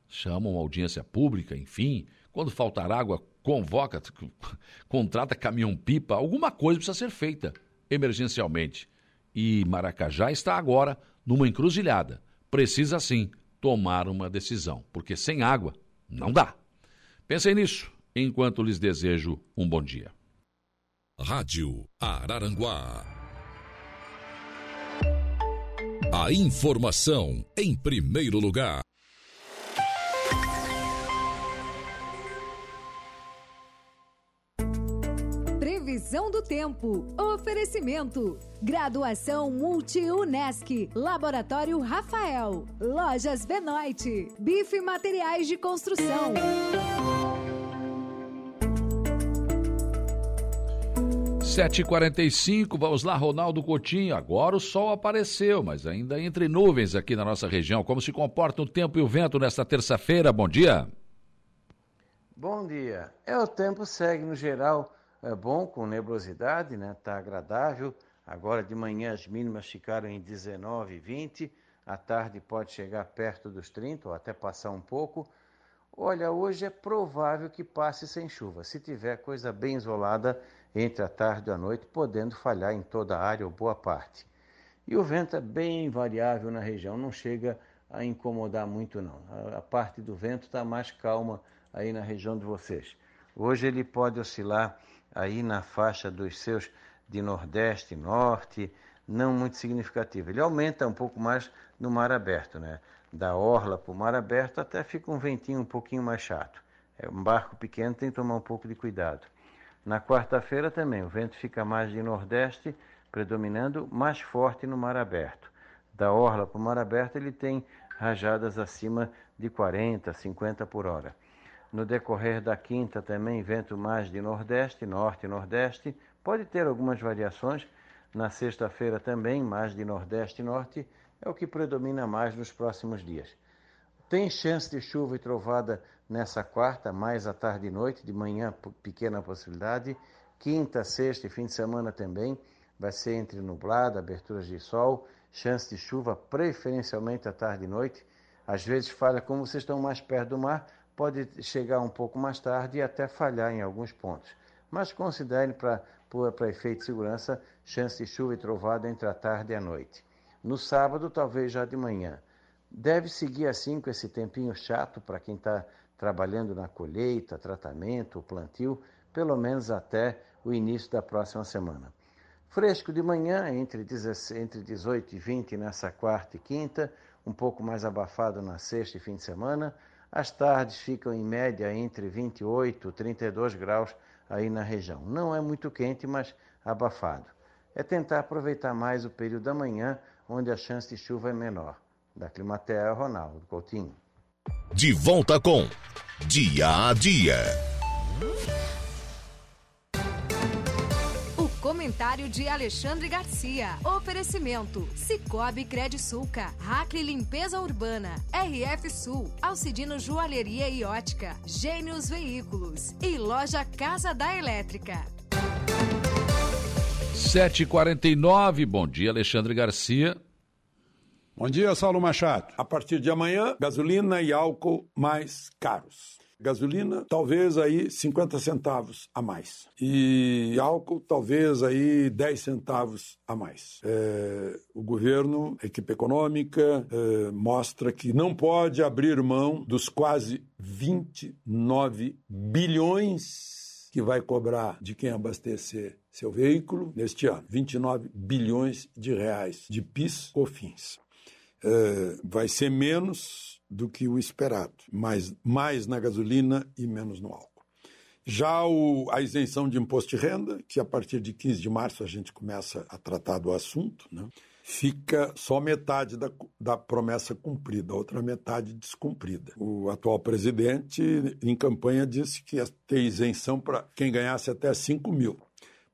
Chamam uma audiência pública, enfim. Quando faltar água, convoca, [LAUGHS] contrata caminhão-pipa. Alguma coisa precisa ser feita emergencialmente. E Maracajá está agora numa encruzilhada. Precisa sim tomar uma decisão, porque sem água não dá. Pensem nisso enquanto lhes desejo um bom dia. Rádio Araranguá. A informação em primeiro lugar. Do tempo. Oferecimento. Graduação Multi-UNESC. Laboratório Rafael. Lojas Benoit. Bife Materiais de Construção. 7h45, vamos lá, Ronaldo Coutinho. Agora o sol apareceu, mas ainda entre nuvens aqui na nossa região. Como se comporta o tempo e o vento nesta terça-feira? Bom dia. Bom dia. É, o tempo segue no geral é bom, com nebulosidade, né? Tá agradável. Agora de manhã as mínimas ficaram em 19 e 20. À tarde pode chegar perto dos 30 ou até passar um pouco. Olha, hoje é provável que passe sem chuva. Se tiver coisa bem isolada, entre a tarde e a noite, podendo falhar em toda a área ou boa parte. E o vento é bem variável na região, não chega a incomodar muito não. A parte do vento está mais calma aí na região de vocês. Hoje ele pode oscilar aí na faixa dos seus de nordeste, norte, não muito significativo. Ele aumenta um pouco mais no mar aberto, né? Da orla para o mar aberto até fica um ventinho um pouquinho mais chato. É um barco pequeno tem que tomar um pouco de cuidado. Na quarta-feira também, o vento fica mais de nordeste, predominando mais forte no mar aberto. Da orla para o mar aberto, ele tem rajadas acima de 40, 50 por hora. No decorrer da quinta também, vento mais de nordeste, norte e nordeste. Pode ter algumas variações. Na sexta-feira também, mais de nordeste e norte. É o que predomina mais nos próximos dias. Tem chance de chuva e trovada nessa quarta, mais à tarde e noite, de manhã pequena possibilidade. Quinta, sexta e fim de semana também vai ser entre nublado, aberturas de sol, chance de chuva preferencialmente à tarde e noite. Às vezes falha, como vocês estão mais perto do mar, pode chegar um pouco mais tarde e até falhar em alguns pontos. Mas considere para efeito de segurança chance de chuva e trovada entre a tarde e a noite. No sábado, talvez já de manhã. Deve seguir assim com esse tempinho chato para quem está trabalhando na colheita, tratamento, plantio, pelo menos até o início da próxima semana. Fresco de manhã, entre 18 e 20 nessa quarta e quinta, um pouco mais abafado na sexta e fim de semana. As tardes ficam em média entre 28 e 32 graus aí na região. Não é muito quente, mas abafado. É tentar aproveitar mais o período da manhã, onde a chance de chuva é menor. Da Climatea, Ronaldo Coutinho. De volta com Dia a Dia. Comentário de Alexandre Garcia. Oferecimento: Cicobi Sulca, Hackley Limpeza Urbana, RF Sul, Alcidino Joalheria e Ótica, Gênios Veículos e Loja Casa da Elétrica. 7h49, bom dia, Alexandre Garcia. Bom dia, Saulo Machado. A partir de amanhã, gasolina e álcool mais caros. Gasolina, talvez aí 50 centavos a mais. E álcool, talvez aí 10 centavos a mais. É, o governo, a equipe econômica, é, mostra que não pode abrir mão dos quase 29 bilhões que vai cobrar de quem abastecer seu veículo neste ano. 29 bilhões de reais de PIS, COFINS. Eh, vai ser menos do que o esperado, mas mais na gasolina e menos no álcool. Já o, a isenção de imposto de renda, que a partir de 15 de março a gente começa a tratar do assunto, né? fica só metade da, da promessa cumprida, a outra metade descumprida. O atual presidente, em campanha, disse que ia ter isenção para quem ganhasse até 5 mil.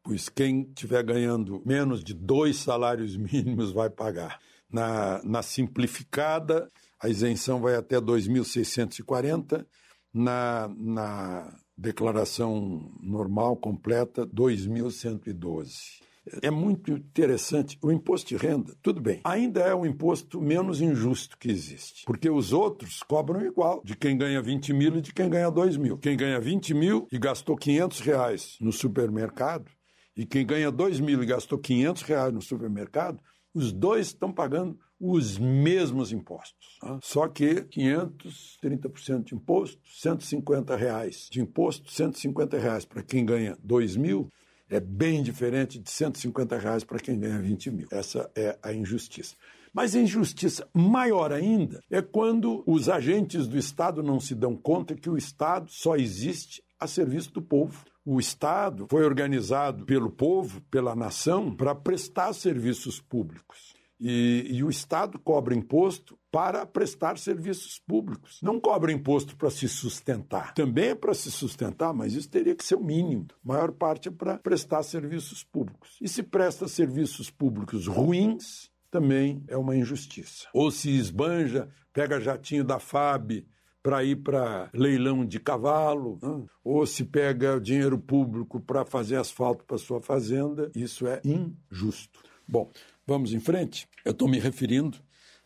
pois quem estiver ganhando menos de dois salários [LAUGHS] mínimos vai pagar. Na, na simplificada, a isenção vai até 2.640, na, na declaração normal, completa, 2.112. É muito interessante. O imposto de renda, tudo bem, ainda é o imposto menos injusto que existe. Porque os outros cobram igual, de quem ganha 20 mil e de quem ganha 2 mil. Quem ganha 20 mil e gastou 500 reais no supermercado, e quem ganha 2 mil e gastou 500 reais no supermercado, os dois estão pagando os mesmos impostos. Tá? Só que 500, 30% de imposto, 150 reais de imposto, 150 reais para quem ganha 2 mil, é bem diferente de 150 reais para quem ganha 20 mil. Essa é a injustiça. Mas a injustiça maior ainda é quando os agentes do Estado não se dão conta que o Estado só existe a serviço do povo. O Estado foi organizado pelo povo, pela nação, para prestar serviços públicos. E, e, o Estado cobra imposto para prestar serviços públicos. Não cobra imposto para se sustentar. Também é para se sustentar, mas isso teria que ser o mínimo. A maior parte é para prestar serviços públicos. E se presta serviços públicos ruins, também é uma injustiça. Ou se esbanja, pega jatinho da FAB para ir para leilão de cavalo, né? ou se pega dinheiro público para fazer asfalto para sua fazenda, isso é injusto. Bom, Vamos em frente. Eu estou me referindo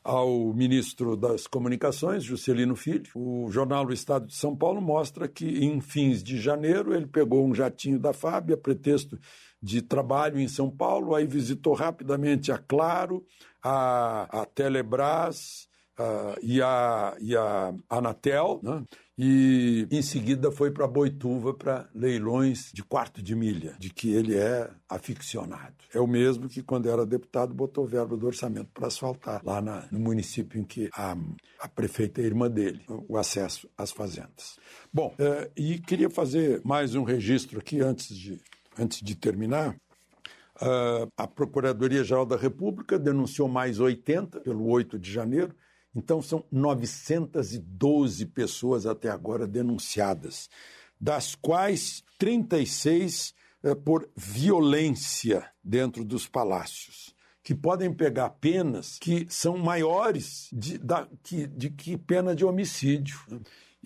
ao ministro das Comunicações, Juscelino Filho. O jornal do Estado de São Paulo mostra que, em fins de janeiro, ele pegou um jatinho da FAB a pretexto de trabalho em São Paulo, aí visitou rapidamente a Claro, a, a Telebrás, uh, e, a, e a Anatel, né? e em seguida foi para Boituva para leilões de quarto de milha, de que ele é aficionado. É o mesmo que, quando era deputado, botou verba do orçamento para asfaltar lá na, no município em que a, a prefeita é irmã dele, o acesso às fazendas. Bom, é, e queria fazer mais um registro aqui antes de, antes de terminar. Uh, a Procuradoria-Geral da República denunciou mais 80 pelo 8 de janeiro então, são 912 pessoas até agora denunciadas, das quais 36 eh, por violência dentro dos palácios, que podem pegar penas que são maiores de, da, que, de que pena de homicídio.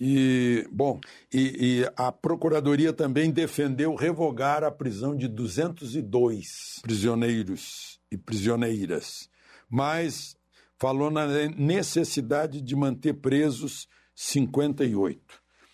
E, bom, e, e, a Procuradoria também defendeu revogar a prisão de 202 prisioneiros e prisioneiras. Mas falou na necessidade de manter presos 58.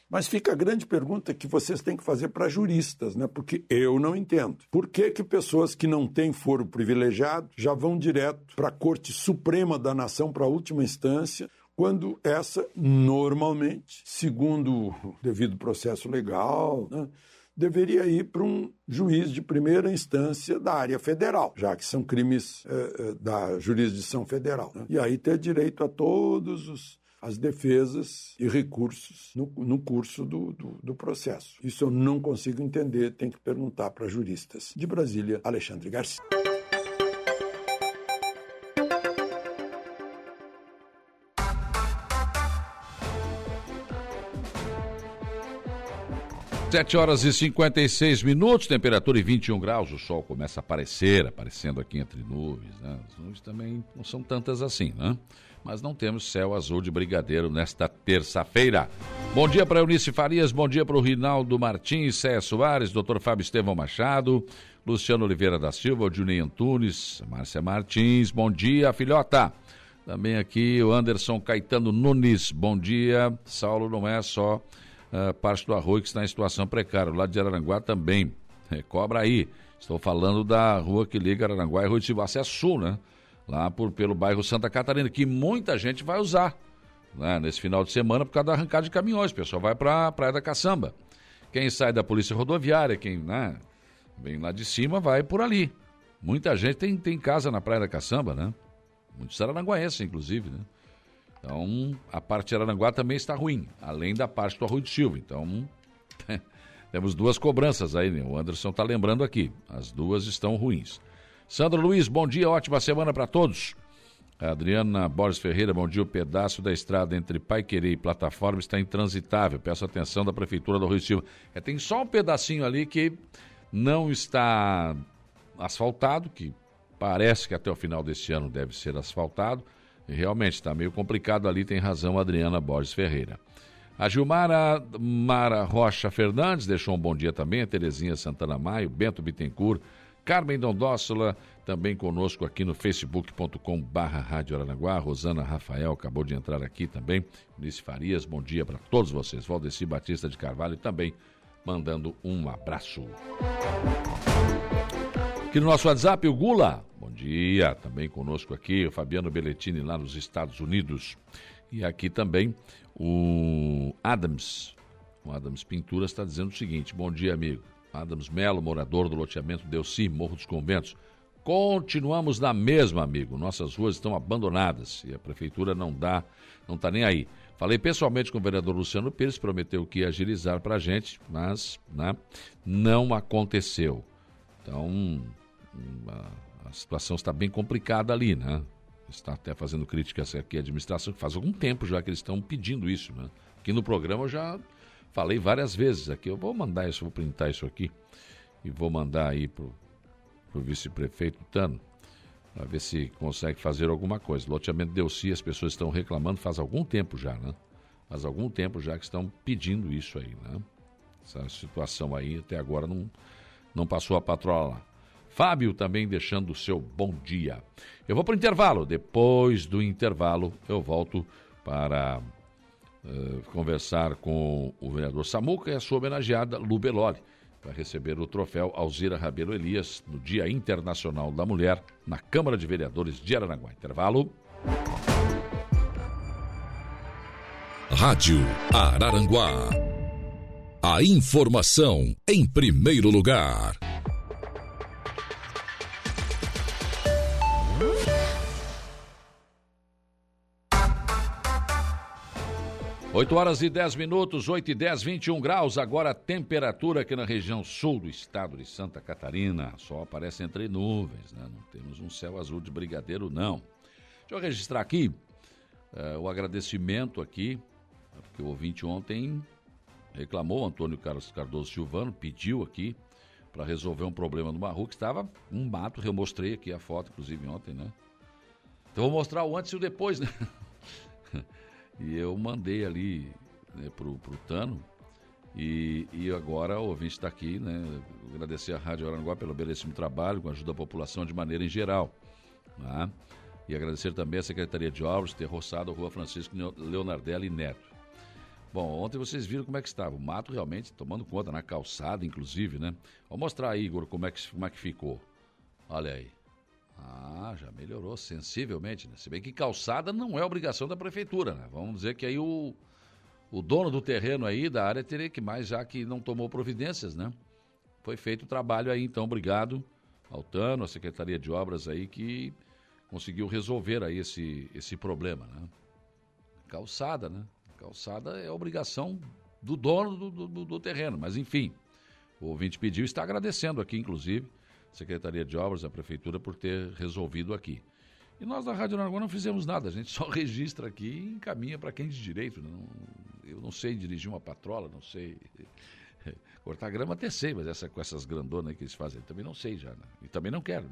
Mas fica a grande pergunta que vocês têm que fazer para juristas, né? porque eu não entendo. Por que, que pessoas que não têm foro privilegiado já vão direto para a Corte Suprema da Nação, para a última instância, quando essa, normalmente, segundo o devido processo legal, né? Deveria ir para um juiz de primeira instância da área federal, já que são crimes é, da jurisdição federal. Né? E aí ter direito a todos os as defesas e recursos no, no curso do, do, do, processo. Isso eu não consigo entender, tem que perguntar para juristas. De Brasília, Alexandre Garcia. Sete horas e 56 minutos, temperatura em 21 graus, o sol começa a aparecer, aparecendo aqui entre nuvens, né? As nuvens também não são tantas assim, né? Mas não temos céu azul de brigadeiro nesta terça-feira. Bom dia para Eunice Farias, bom dia para o Rinaldo Martins, Céia Soares, doutor Fábio Estevão Machado, Luciano Oliveira da Silva, Juninho Antunes, Márcia Martins, bom dia, filhota. Também aqui o Anderson Caetano Nunes, bom dia. Saulo não é só uh, parte do arroio que está em situação precária. O lado de Araranguá também. É, cobra aí. Estou falando da rua que liga Araranguá e Rua de Acesso é Sul, né? Lá por, pelo bairro Santa Catarina, que muita gente vai usar né? nesse final de semana por causa da arrancada de caminhões. O pessoal vai para a Praia da Caçamba. Quem sai da Polícia Rodoviária, quem né, vem lá de cima, vai por ali. Muita gente tem, tem casa na Praia da Caçamba, né? Muitos araranguaenses, inclusive, né? Então, a parte de Araranguá também está ruim, além da parte do Arroio de Silva. Então, [LAUGHS] temos duas cobranças aí, né? O Anderson está lembrando aqui. As duas estão ruins. Sandro Luiz, bom dia, ótima semana para todos. Adriana Borges Ferreira, bom dia. O pedaço da estrada entre Pai Querer e plataforma está intransitável. Peço atenção da Prefeitura do Rio Silva. É, tem só um pedacinho ali que não está asfaltado, que parece que até o final deste ano deve ser asfaltado. Realmente está meio complicado ali, tem razão a Adriana Borges Ferreira. A Gilmara Mara Rocha Fernandes deixou um bom dia também, a Terezinha Santana Maio, Bento Bittencourt, Carmen Dondósola, também conosco aqui no facebook.com barra Rádio Aranaguá, Rosana Rafael acabou de entrar aqui também, Unice Farias, bom dia para todos vocês, Valdeci Batista de Carvalho também mandando um abraço. Aqui no nosso WhatsApp, o Gula, bom dia, também conosco aqui, o Fabiano Belletini lá nos Estados Unidos. E aqui também o Adams, o Adams Pinturas está dizendo o seguinte, bom dia amigo, Adams Melo, morador do loteamento Delci, Morro dos Conventos. Continuamos na mesma, amigo. Nossas ruas estão abandonadas e a prefeitura não dá, não está nem aí. Falei pessoalmente com o vereador Luciano Pires, prometeu que ia agilizar para a gente, mas né, não aconteceu. Então, a, a, situação está bem complicada ali, né? Está até fazendo críticas aqui à administração, que faz algum tempo já que eles estão pedindo isso, né? Aqui no programa eu já falei várias vezes aqui. Eu vou mandar isso, vou printar isso aqui e vou mandar aí pro, pro vice-prefeito Tano para ver se consegue fazer alguma coisa. Loteamento Delci, as pessoas estão reclamando faz algum tempo já, né? Faz algum tempo já que estão pedindo isso aí, né? Essa situação aí até agora não, não passou a patroa lá. Fábio também deixando o seu bom dia. Eu vou para o intervalo. Depois do intervalo, eu volto para uh, conversar com o vereador Samuca e a sua homenageada Lu Beloli para receber o troféu Alzira Rabelo Elias no Dia Internacional da Mulher na Câmara de Vereadores de Aranaguá. Intervalo. Rádio Araranguá. A informação em primeiro lugar. 8 horas e 10 minutos, 8 e 10, 21 graus. Agora a temperatura aqui na região sul do estado de Santa Catarina. Sol aparece entre nuvens, né? Não temos um céu azul de brigadeiro, não. Deixa eu registrar aqui uh, o agradecimento aqui, porque o ouvinte ontem reclamou, Antônio Carlos Cardoso Silvano pediu aqui para resolver um problema no Marru, que estava um mato. Eu mostrei aqui a foto, inclusive, ontem, né? Então vou mostrar o antes e o depois, né? [LAUGHS] E eu mandei ali né, pro, pro Tano. E, e agora o ouvinte está aqui, né? Agradecer a Rádio Aranguá pelo belíssimo trabalho, com a ajuda da população de maneira em geral. Né? E agradecer também a Secretaria de Obras ter roçado a Rua Francisco Leonardelli Neto. Bom, ontem vocês viram como é que estava. O mato realmente tomando conta na calçada, inclusive, né? Vou mostrar aí, Igor, como é que, como é que ficou. Olha aí. Ah, já melhorou sensivelmente, né? Se bem que calçada não é obrigação da prefeitura, né? Vamos dizer que aí o, o dono do terreno aí, da área, teria que mais, já que não tomou providências, né? Foi feito o trabalho aí, então, obrigado ao Tano, à Secretaria de Obras aí, que conseguiu resolver aí esse, esse problema, né? Calçada, né? Calçada é obrigação do dono do, do, do terreno, mas enfim, o ouvinte pediu, está agradecendo aqui, inclusive, Secretaria de Obras, a Prefeitura, por ter resolvido aqui. E nós da Rádio Aranaguá não fizemos nada, a gente só [LAUGHS] registra aqui e encaminha para quem de direito. Não, eu não sei dirigir uma patrola, não sei. [LAUGHS] Cortar grama até sei, mas essa, com essas grandonas que eles fazem, também não sei já. Né? E também não quero.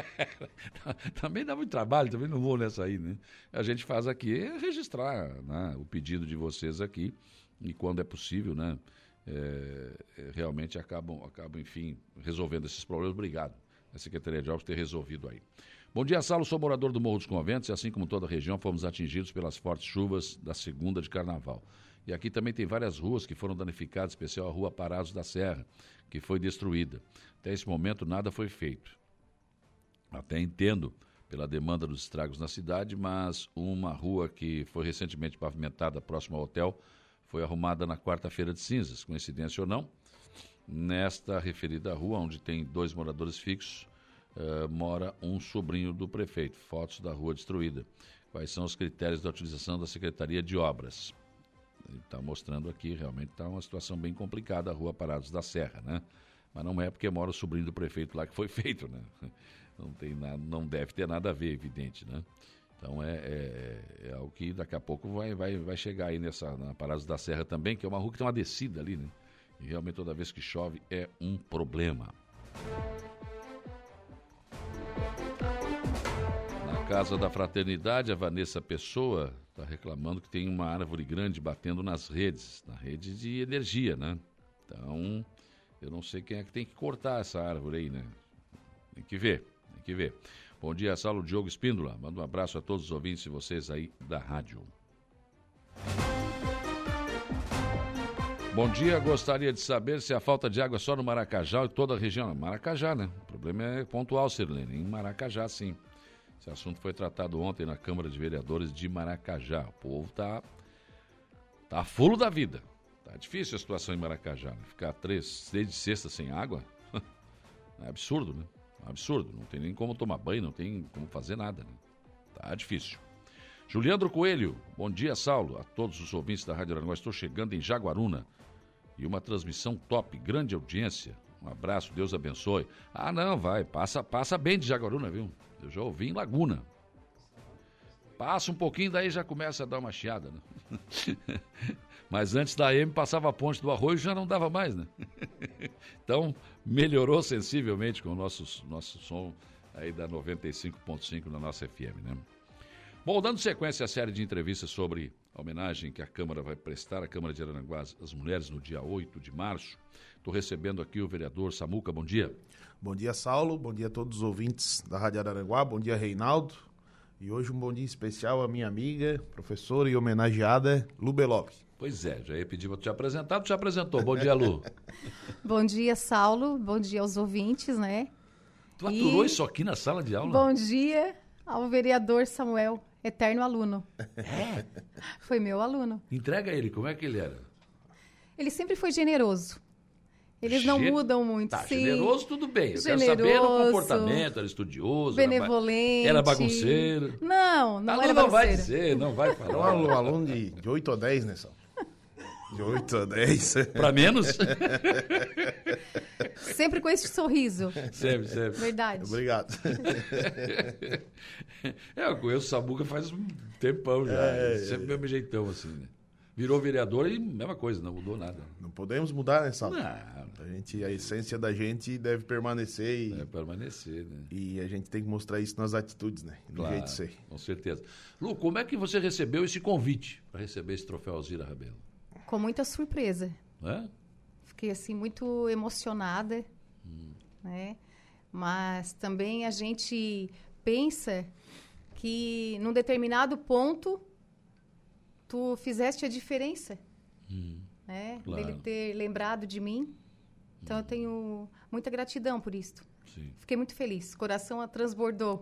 [LAUGHS] também dá muito trabalho, também não vou nessa aí, né? A gente faz aqui é registrar né, o pedido de vocês aqui e quando é possível, né? É, é, realmente acabam, acabam, enfim, resolvendo esses problemas. Obrigado a Secretaria de Obras ter resolvido aí. Bom dia, Saulo. Sou morador do Morro dos Conventos e, assim como toda a região, fomos atingidos pelas fortes chuvas da segunda de carnaval. E aqui também tem várias ruas que foram danificadas, especial a Rua Parados da Serra, que foi destruída. Até esse momento, nada foi feito. Até entendo pela demanda dos estragos na cidade, mas uma rua que foi recentemente pavimentada próximo ao hotel foi arrumada na quarta-feira de cinzas, coincidência ou não. Nesta referida rua, onde tem dois moradores fixos, uh, mora um sobrinho do prefeito. Fotos da rua destruída. Quais são os critérios da utilização da Secretaria de Obras? Está mostrando aqui, realmente está uma situação bem complicada a rua Parados da Serra, né? Mas não é porque mora o sobrinho do prefeito lá que foi [LAUGHS] feito, né? Não, tem nada, não deve ter nada a ver, evidente, né? Então é, é, é, algo que daqui a pouco vai, vai, vai chegar aí nessa na Parados da Serra também, que é uma rua que tem uma descida ali, né? E realmente toda vez que chove é um problema. Na Casa da Fraternidade, a Vanessa Pessoa está reclamando que tem uma árvore grande batendo nas redes, na rede de energia, né? Então, eu não sei quem é que tem que cortar essa árvore aí, né? Tem que ver, tem que ver. Bom dia, Saulo Diogo Espíndola. Manda um abraço a todos os ouvintes e vocês aí da rádio. Bom dia, gostaria de saber se a falta de água é só no Maracajá e toda a região. Maracajá, né? O problema é pontual, Sirlene. Em Maracajá, sim. Esse assunto foi tratado ontem na Câmara de Vereadores de Maracajá. O povo tá, tá fulo da vida. Tá difícil a situação em Maracajá. Né? Ficar três, desde sexta sem água [LAUGHS] é absurdo, né? Absurdo. Não tem nem como tomar banho, não tem como fazer nada. Né? Tá difícil. Juliandro Coelho, bom dia, Saulo. A todos os ouvintes da Rádio Aranguá. Estou chegando em Jaguaruna e uma transmissão top, grande audiência. Um abraço, Deus abençoe. Ah, não, vai, passa, passa bem de Jaguaruna, viu? Eu já ouvi em Laguna. Passa um pouquinho, daí já começa a dar uma chiada, né? [LAUGHS] Mas antes da M passava a ponte do arroio já não dava mais, né? [LAUGHS] então, melhorou sensivelmente com o nosso, nosso som aí da 95.5 na nossa FM, né? Bom, dando sequência à série de entrevistas sobre a homenagem que a Câmara vai prestar, a Câmara de Aranaguá, às mulheres, no dia 8 de março, estou recebendo aqui o vereador Samuca. Bom dia. Bom dia, Saulo. Bom dia a todos os ouvintes da Rádio Araranguá. Bom dia, Reinaldo. E hoje um bom dia especial à minha amiga, professora e homenageada, Lu Belov. Pois é, já ia pedir para te apresentar, tu te apresentou. Bom dia, Lu. [LAUGHS] bom dia, Saulo. Bom dia aos ouvintes, né? Tu aturou e... isso aqui na sala de aula? Bom dia ao vereador Samuel, eterno aluno. É? [LAUGHS] Foi meu aluno. Entrega ele, como é que ele era? Ele sempre foi generoso. Eles não mudam muito, tá, sim. Generoso, tudo bem. Eu generoso, quero saber o comportamento, era estudioso. Benevolente. Era bagunceiro. Não, não ah, era não, não vai dizer, não vai falar. Um aluno de, de 8 a 10, né, Sal? De 8 a 10. Para menos? [LAUGHS] sempre com esse sorriso. Sempre, sempre. Verdade. Obrigado. [LAUGHS] é, eu conheço o Sabuca faz um tempão já. É, sempre é, mesmo jeitão, assim, né? Virou vereador e mesma coisa, não mudou nada. Não podemos mudar, né, Saulo? Não. A, gente, a essência da gente deve permanecer. E, deve permanecer, né? E a gente tem que mostrar isso nas atitudes, né? No claro, jeito de ser. Com certeza. Lu, como é que você recebeu esse convite para receber esse troféu Alzira Rabelo? Com muita surpresa. É? Fiquei, assim, muito emocionada, hum. né? Mas também a gente pensa que num determinado ponto tu fizeste a diferença, hum, né? Claro. Dele ter lembrado de mim. Então hum. eu tenho muita gratidão por isso. Sim. Fiquei muito feliz. Coração transbordou.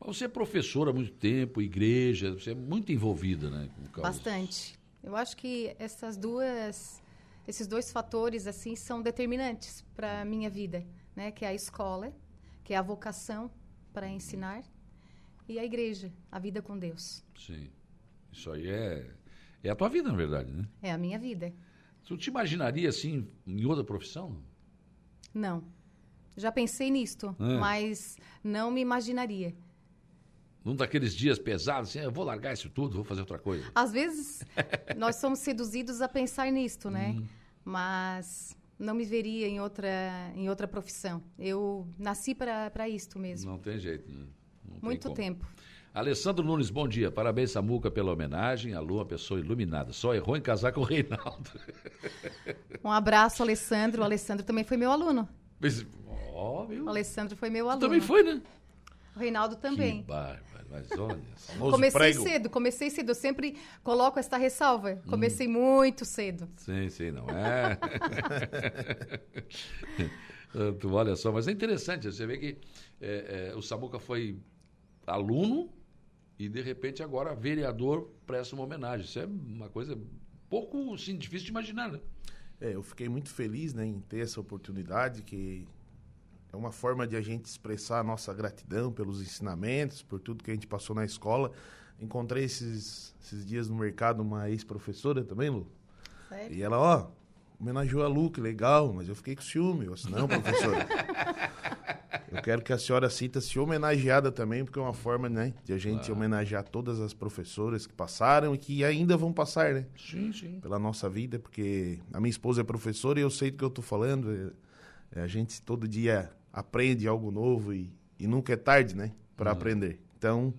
Mas você é professora há muito tempo, igreja, você é muito envolvida, né? Bastante. Eu acho que essas duas, esses dois fatores assim são determinantes para a minha vida, né? Que é a escola, que é a vocação para ensinar, e a igreja, a vida com Deus. Sim. Isso aí é é a tua vida, na verdade, né? É a minha vida. Tu te imaginaria assim em outra profissão? Não. Já pensei nisto, é. mas não me imaginaria. Num daqueles dias pesados, assim, ah, eu vou largar isso tudo, vou fazer outra coisa. Às vezes, [LAUGHS] nós somos seduzidos a pensar nisto, né? Hum. Mas não me veria em outra, em outra profissão. Eu nasci para isto mesmo. Não tem jeito, né? Muito tempo. Alessandro Nunes, bom dia. Parabéns, Samuca, pela homenagem. A Lua, pessoa iluminada. Só errou em casar com o Reinaldo. [LAUGHS] Um abraço, Alessandro. O Alessandro também foi meu aluno. Mas, viu? O Alessandro foi meu aluno. também foi, né? O Reinaldo também. Que bárbaro. Mas olha, comecei prego. cedo, comecei cedo. Eu sempre coloco esta ressalva. Comecei hum. muito cedo. Sim, sim, não é? [LAUGHS] tu olha só, mas é interessante. Você vê que é, é, o Samuca foi aluno e de repente agora vereador presta uma homenagem. Isso é uma coisa pouco assim, difícil de imaginar, né? É, eu fiquei muito feliz né, em ter essa oportunidade, que é uma forma de a gente expressar a nossa gratidão pelos ensinamentos, por tudo que a gente passou na escola. Encontrei esses, esses dias no mercado uma ex-professora também, Lu. Sério? E ela, ó, homenageou a Lu, que legal, mas eu fiquei com ciúme. Eu disse, não, professora. Eu quero que a senhora sinta-se homenageada também, porque é uma forma, né, de a gente homenagear todas as professoras que passaram e que ainda vão passar, né? Sim, sim. Pela nossa vida, porque a minha esposa é professora e eu sei do que eu tô falando. É, é, a gente todo dia aprende algo novo e, e nunca é tarde, né, para aprender. Então,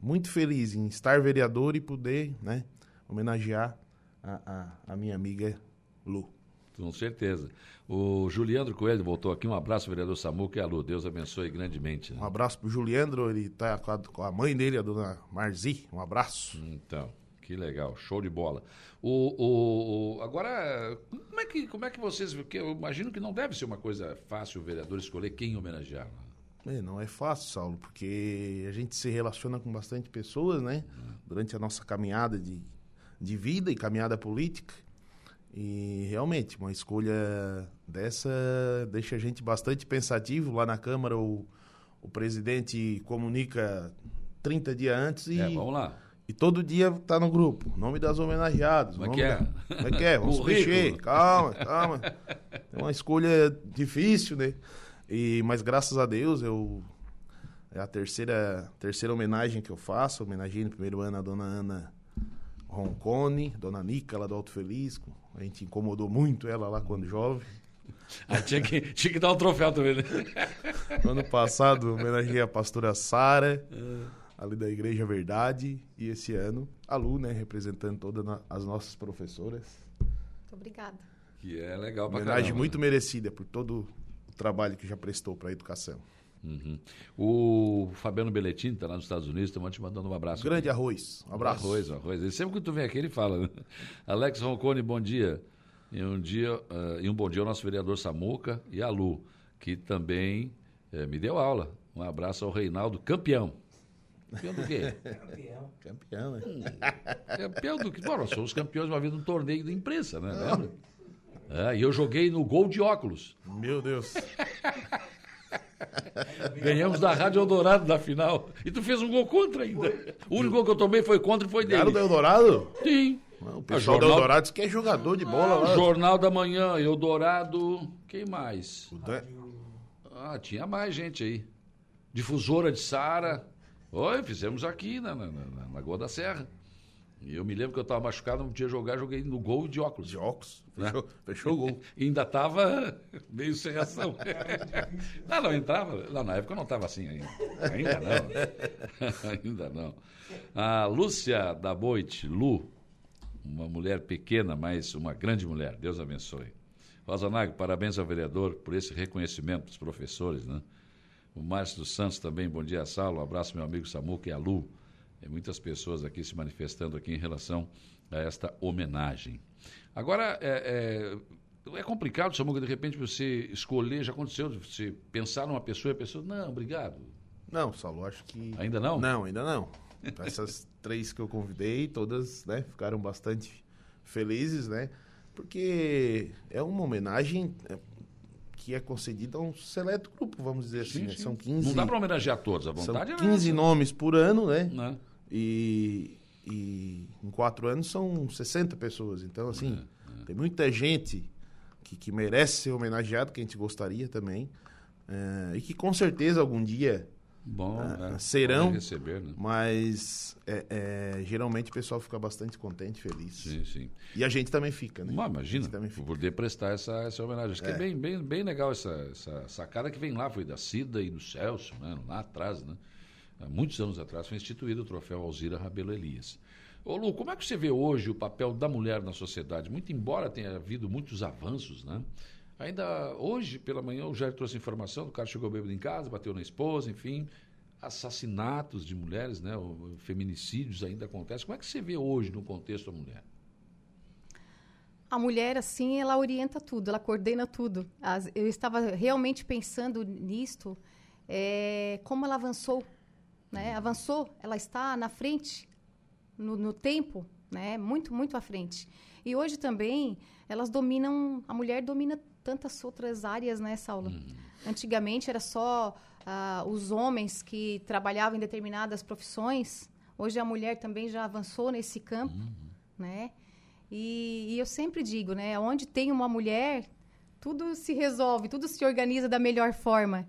muito feliz em estar vereador e poder, né, homenagear a, a, a minha amiga Lu. Com certeza. O Juliandro Coelho voltou aqui. Um abraço, vereador Samuca e a Lu. Deus abençoe grandemente. né? Um abraço pro Juliandro, ele tá com a, com a mãe dele, a dona Marzi. Um abraço. Então, que legal, show de bola. O, o- o- agora, como é, que, como é que vocês. Porque eu imagino que não deve ser uma coisa fácil o vereador escolher quem homenagear. É, não é fácil, Saulo, porque a gente se relaciona com bastante pessoas, né? Durante a nossa caminhada de, de vida e caminhada política. E realmente, uma escolha dessa deixa a gente bastante pensativo. Lá na Câmara, o, o presidente comunica 30 dias antes e, É, vamos lá. E todo dia tá no grupo. Nome das homenageadas. Como é que é? da- Como é que é? Vamos [LAUGHS] mexer. Calma, calma. [LAUGHS] É uma escolha difícil, né? E, mas graças a Deus, eu é a terceira, terceira homenagem que eu faço. Homenageei no primeiro ano a dona Ana Roncone, dona Nica, lá do Alto Feliz. A gente incomodou muito ela lá quando jovem. [LAUGHS] Ah, tinha, que, tinha que dar um troféu também, né? No ano passado, homenageei a pastora Sara, ali da Igreja Verdade. E esse ano, a Lu, né, representando todas as nossas professoras. Muito obrigada. Que é legal pra Homenagem caramba. muito merecida por todo o trabalho que já prestou para a educação. Uhum. O Fabiano Belletini está lá nos Estados Unidos, estamos te mandando um abraço. Grande arroz. Um abraço. Arroz, arroz. E sempre que tu vem aqui, ele fala. Né? [LAUGHS] Alex Roncone, bom dia. E um, dia, ah, e um bom dia ao nosso vereador Samuca e a Lu, que também eh, me deu aula. Um abraço ao Reinaldo, campeão. Campeão do quê? Campeão, né? [LAUGHS] Campeão do quê? Bom, nós somos campeões uma vez no torneio da imprensa, né? Lembra? É, e eu joguei no gol de óculos. Meu Deus. [LAUGHS] Ganhamos da Rádio Eldorado na final. E tu fez um gol contra ainda. O único gol que eu tomei foi contra e foi dele. do Eldorado? Sim. O Ah, pessoal do jornal- Eldorado diz que é jogador de bola Ah, lá. Jornal da Manhã, Eldorado. Quem mais? O Dan- Ah, tinha mais gente aí. Difusora de Sara. Oi, fizemos aqui na, na, na, na Lagoa da Serra. E eu me lembro que eu estava machucado, não podia jogar, joguei no gol de óculos. De óculos. Né? Fechou, fechou o gol. E ainda estava [LAUGHS] meio sem reação. não, [LAUGHS] não entrava. Não, na época eu não estava assim ainda. Ainda não. [LAUGHS] ainda não. A Lúcia da Boite, Lu, uma mulher pequena, mas uma grande mulher. Deus abençoe. Rosa Nago, parabéns ao vereador por esse reconhecimento dos professores, né? O Márcio dos Santos também, bom dia, Saulo. Um abraço, meu amigo Samuca e a Lu. Tem muitas pessoas aqui se manifestando aqui em relação a esta homenagem. Agora, é, é, é complicado, Samuca, de repente você escolher, já aconteceu, de você pensar numa pessoa e a pessoa, não, obrigado. Não, Saulo, acho que. Ainda não? Não, ainda não. [LAUGHS] Essas três que eu convidei, todas, né, ficaram bastante felizes, né? Porque é uma homenagem é, que é concedida a um seleto grupo, vamos dizer assim. Sim, né? sim. São 15. Não dá para homenagear todos, a São vontade é 15 nomes por ano, né? Né? E, e em quatro anos são 60 pessoas. Então, assim, É, tem muita gente que, que merece ser homenageado, que a gente gostaria também. eh, e que com certeza algum dia Bom, Ah, é, serão, receber, né? mas é, é, geralmente o pessoal fica bastante contente, feliz. Sim, sim. E a gente também fica, né? Imagina, também fica. poder prestar essa, essa homenagem. Acho que é, É. bem, bem, bem legal essa, essa sacada que vem lá, foi da Cida e do Celso, né? lá atrás, né? Há muitos anos atrás foi instituído o troféu Alzira Rabelo Elias. Ô Lu, como é que você vê hoje o papel da mulher na sociedade? Muito embora tenha havido muitos avanços, né? Ainda hoje, pela manhã, o Jair trouxe informação, o cara chegou bêbado em casa, bateu na esposa, enfim. Assassinatos de mulheres, né? Feminicídios ainda acontecem. Como é que você vê hoje no contexto da mulher? A mulher, assim, ela orienta tudo, ela coordena tudo. As- eu estava realmente pensando nisto, é, como ela avançou, né? Avançou, ela está na frente, no, no tempo, né? Muito, muito à frente. E hoje também, elas dominam, a mulher domina tantas outras áreas, né, Saulo? Antigamente era só ah, os homens que trabalhavam em determinadas profissões. Hoje a mulher também já avançou nesse campo, né? E, e eu sempre digo, né? Onde tem uma mulher, tudo se resolve, tudo se organiza da melhor forma.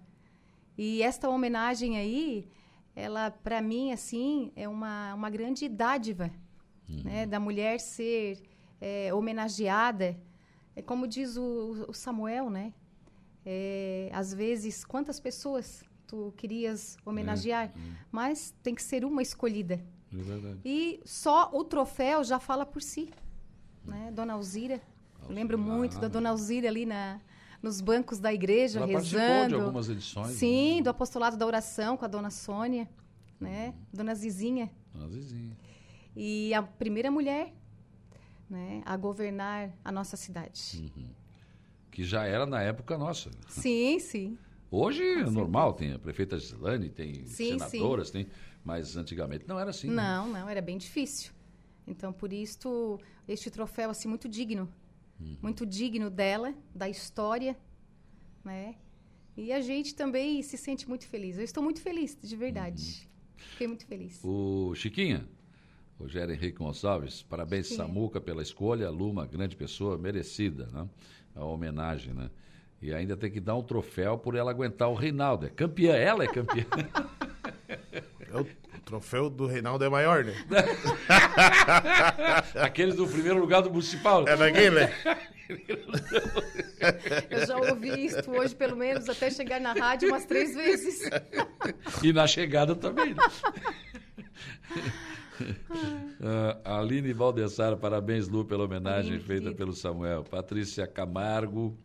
E esta homenagem aí, ela, para mim, assim, é uma, uma grande dádiva, né? Da mulher ser é, homenageada. É como diz o, o Samuel, né? É, às vezes, quantas pessoas tu querias homenagear, é, é. mas tem que ser uma escolhida. É e só o troféu já fala por si. Né? Dona Alzira, eu lembro muito da Dona Alzira ali na, nos bancos da igreja, Ela rezando. de algumas edições. Sim, né? do apostolado da oração com a Dona Sônia, né? Uhum. Dona Zizinha. Dona Zizinha. E a primeira mulher né, a governar a nossa cidade. Uhum. Que já era na época nossa. Sim, sim. Hoje é normal, tem a prefeita Gislane, tem sim, senadoras, sim. tem, mas antigamente não era assim. Né? Não, né? não, era bem difícil. Então, por isso, este troféu assim muito digno, uhum. muito digno dela, da história, né? E a gente também se sente muito feliz. Eu estou muito feliz, de verdade. Uhum. Fiquei muito feliz. O Chiquinha, Rogério Henrique Gonçalves, parabéns Sim. Samuca pela escolha, Lu, uma grande pessoa, merecida, né? A homenagem, né? E ainda tem que dar um troféu por ela aguentar o Reinaldo. É campeã, ela é campeã. [LAUGHS] É o troféu do Reinaldo é maior, né? [LAUGHS] Aqueles do primeiro lugar do municipal. É daquele, né? [LAUGHS] Eu já ouvi isso hoje, pelo menos, até chegar na rádio umas três vezes. E na chegada também. Uh, Aline Valdessara, parabéns, Lu, pela homenagem feita pelo Samuel. Patrícia Camargo,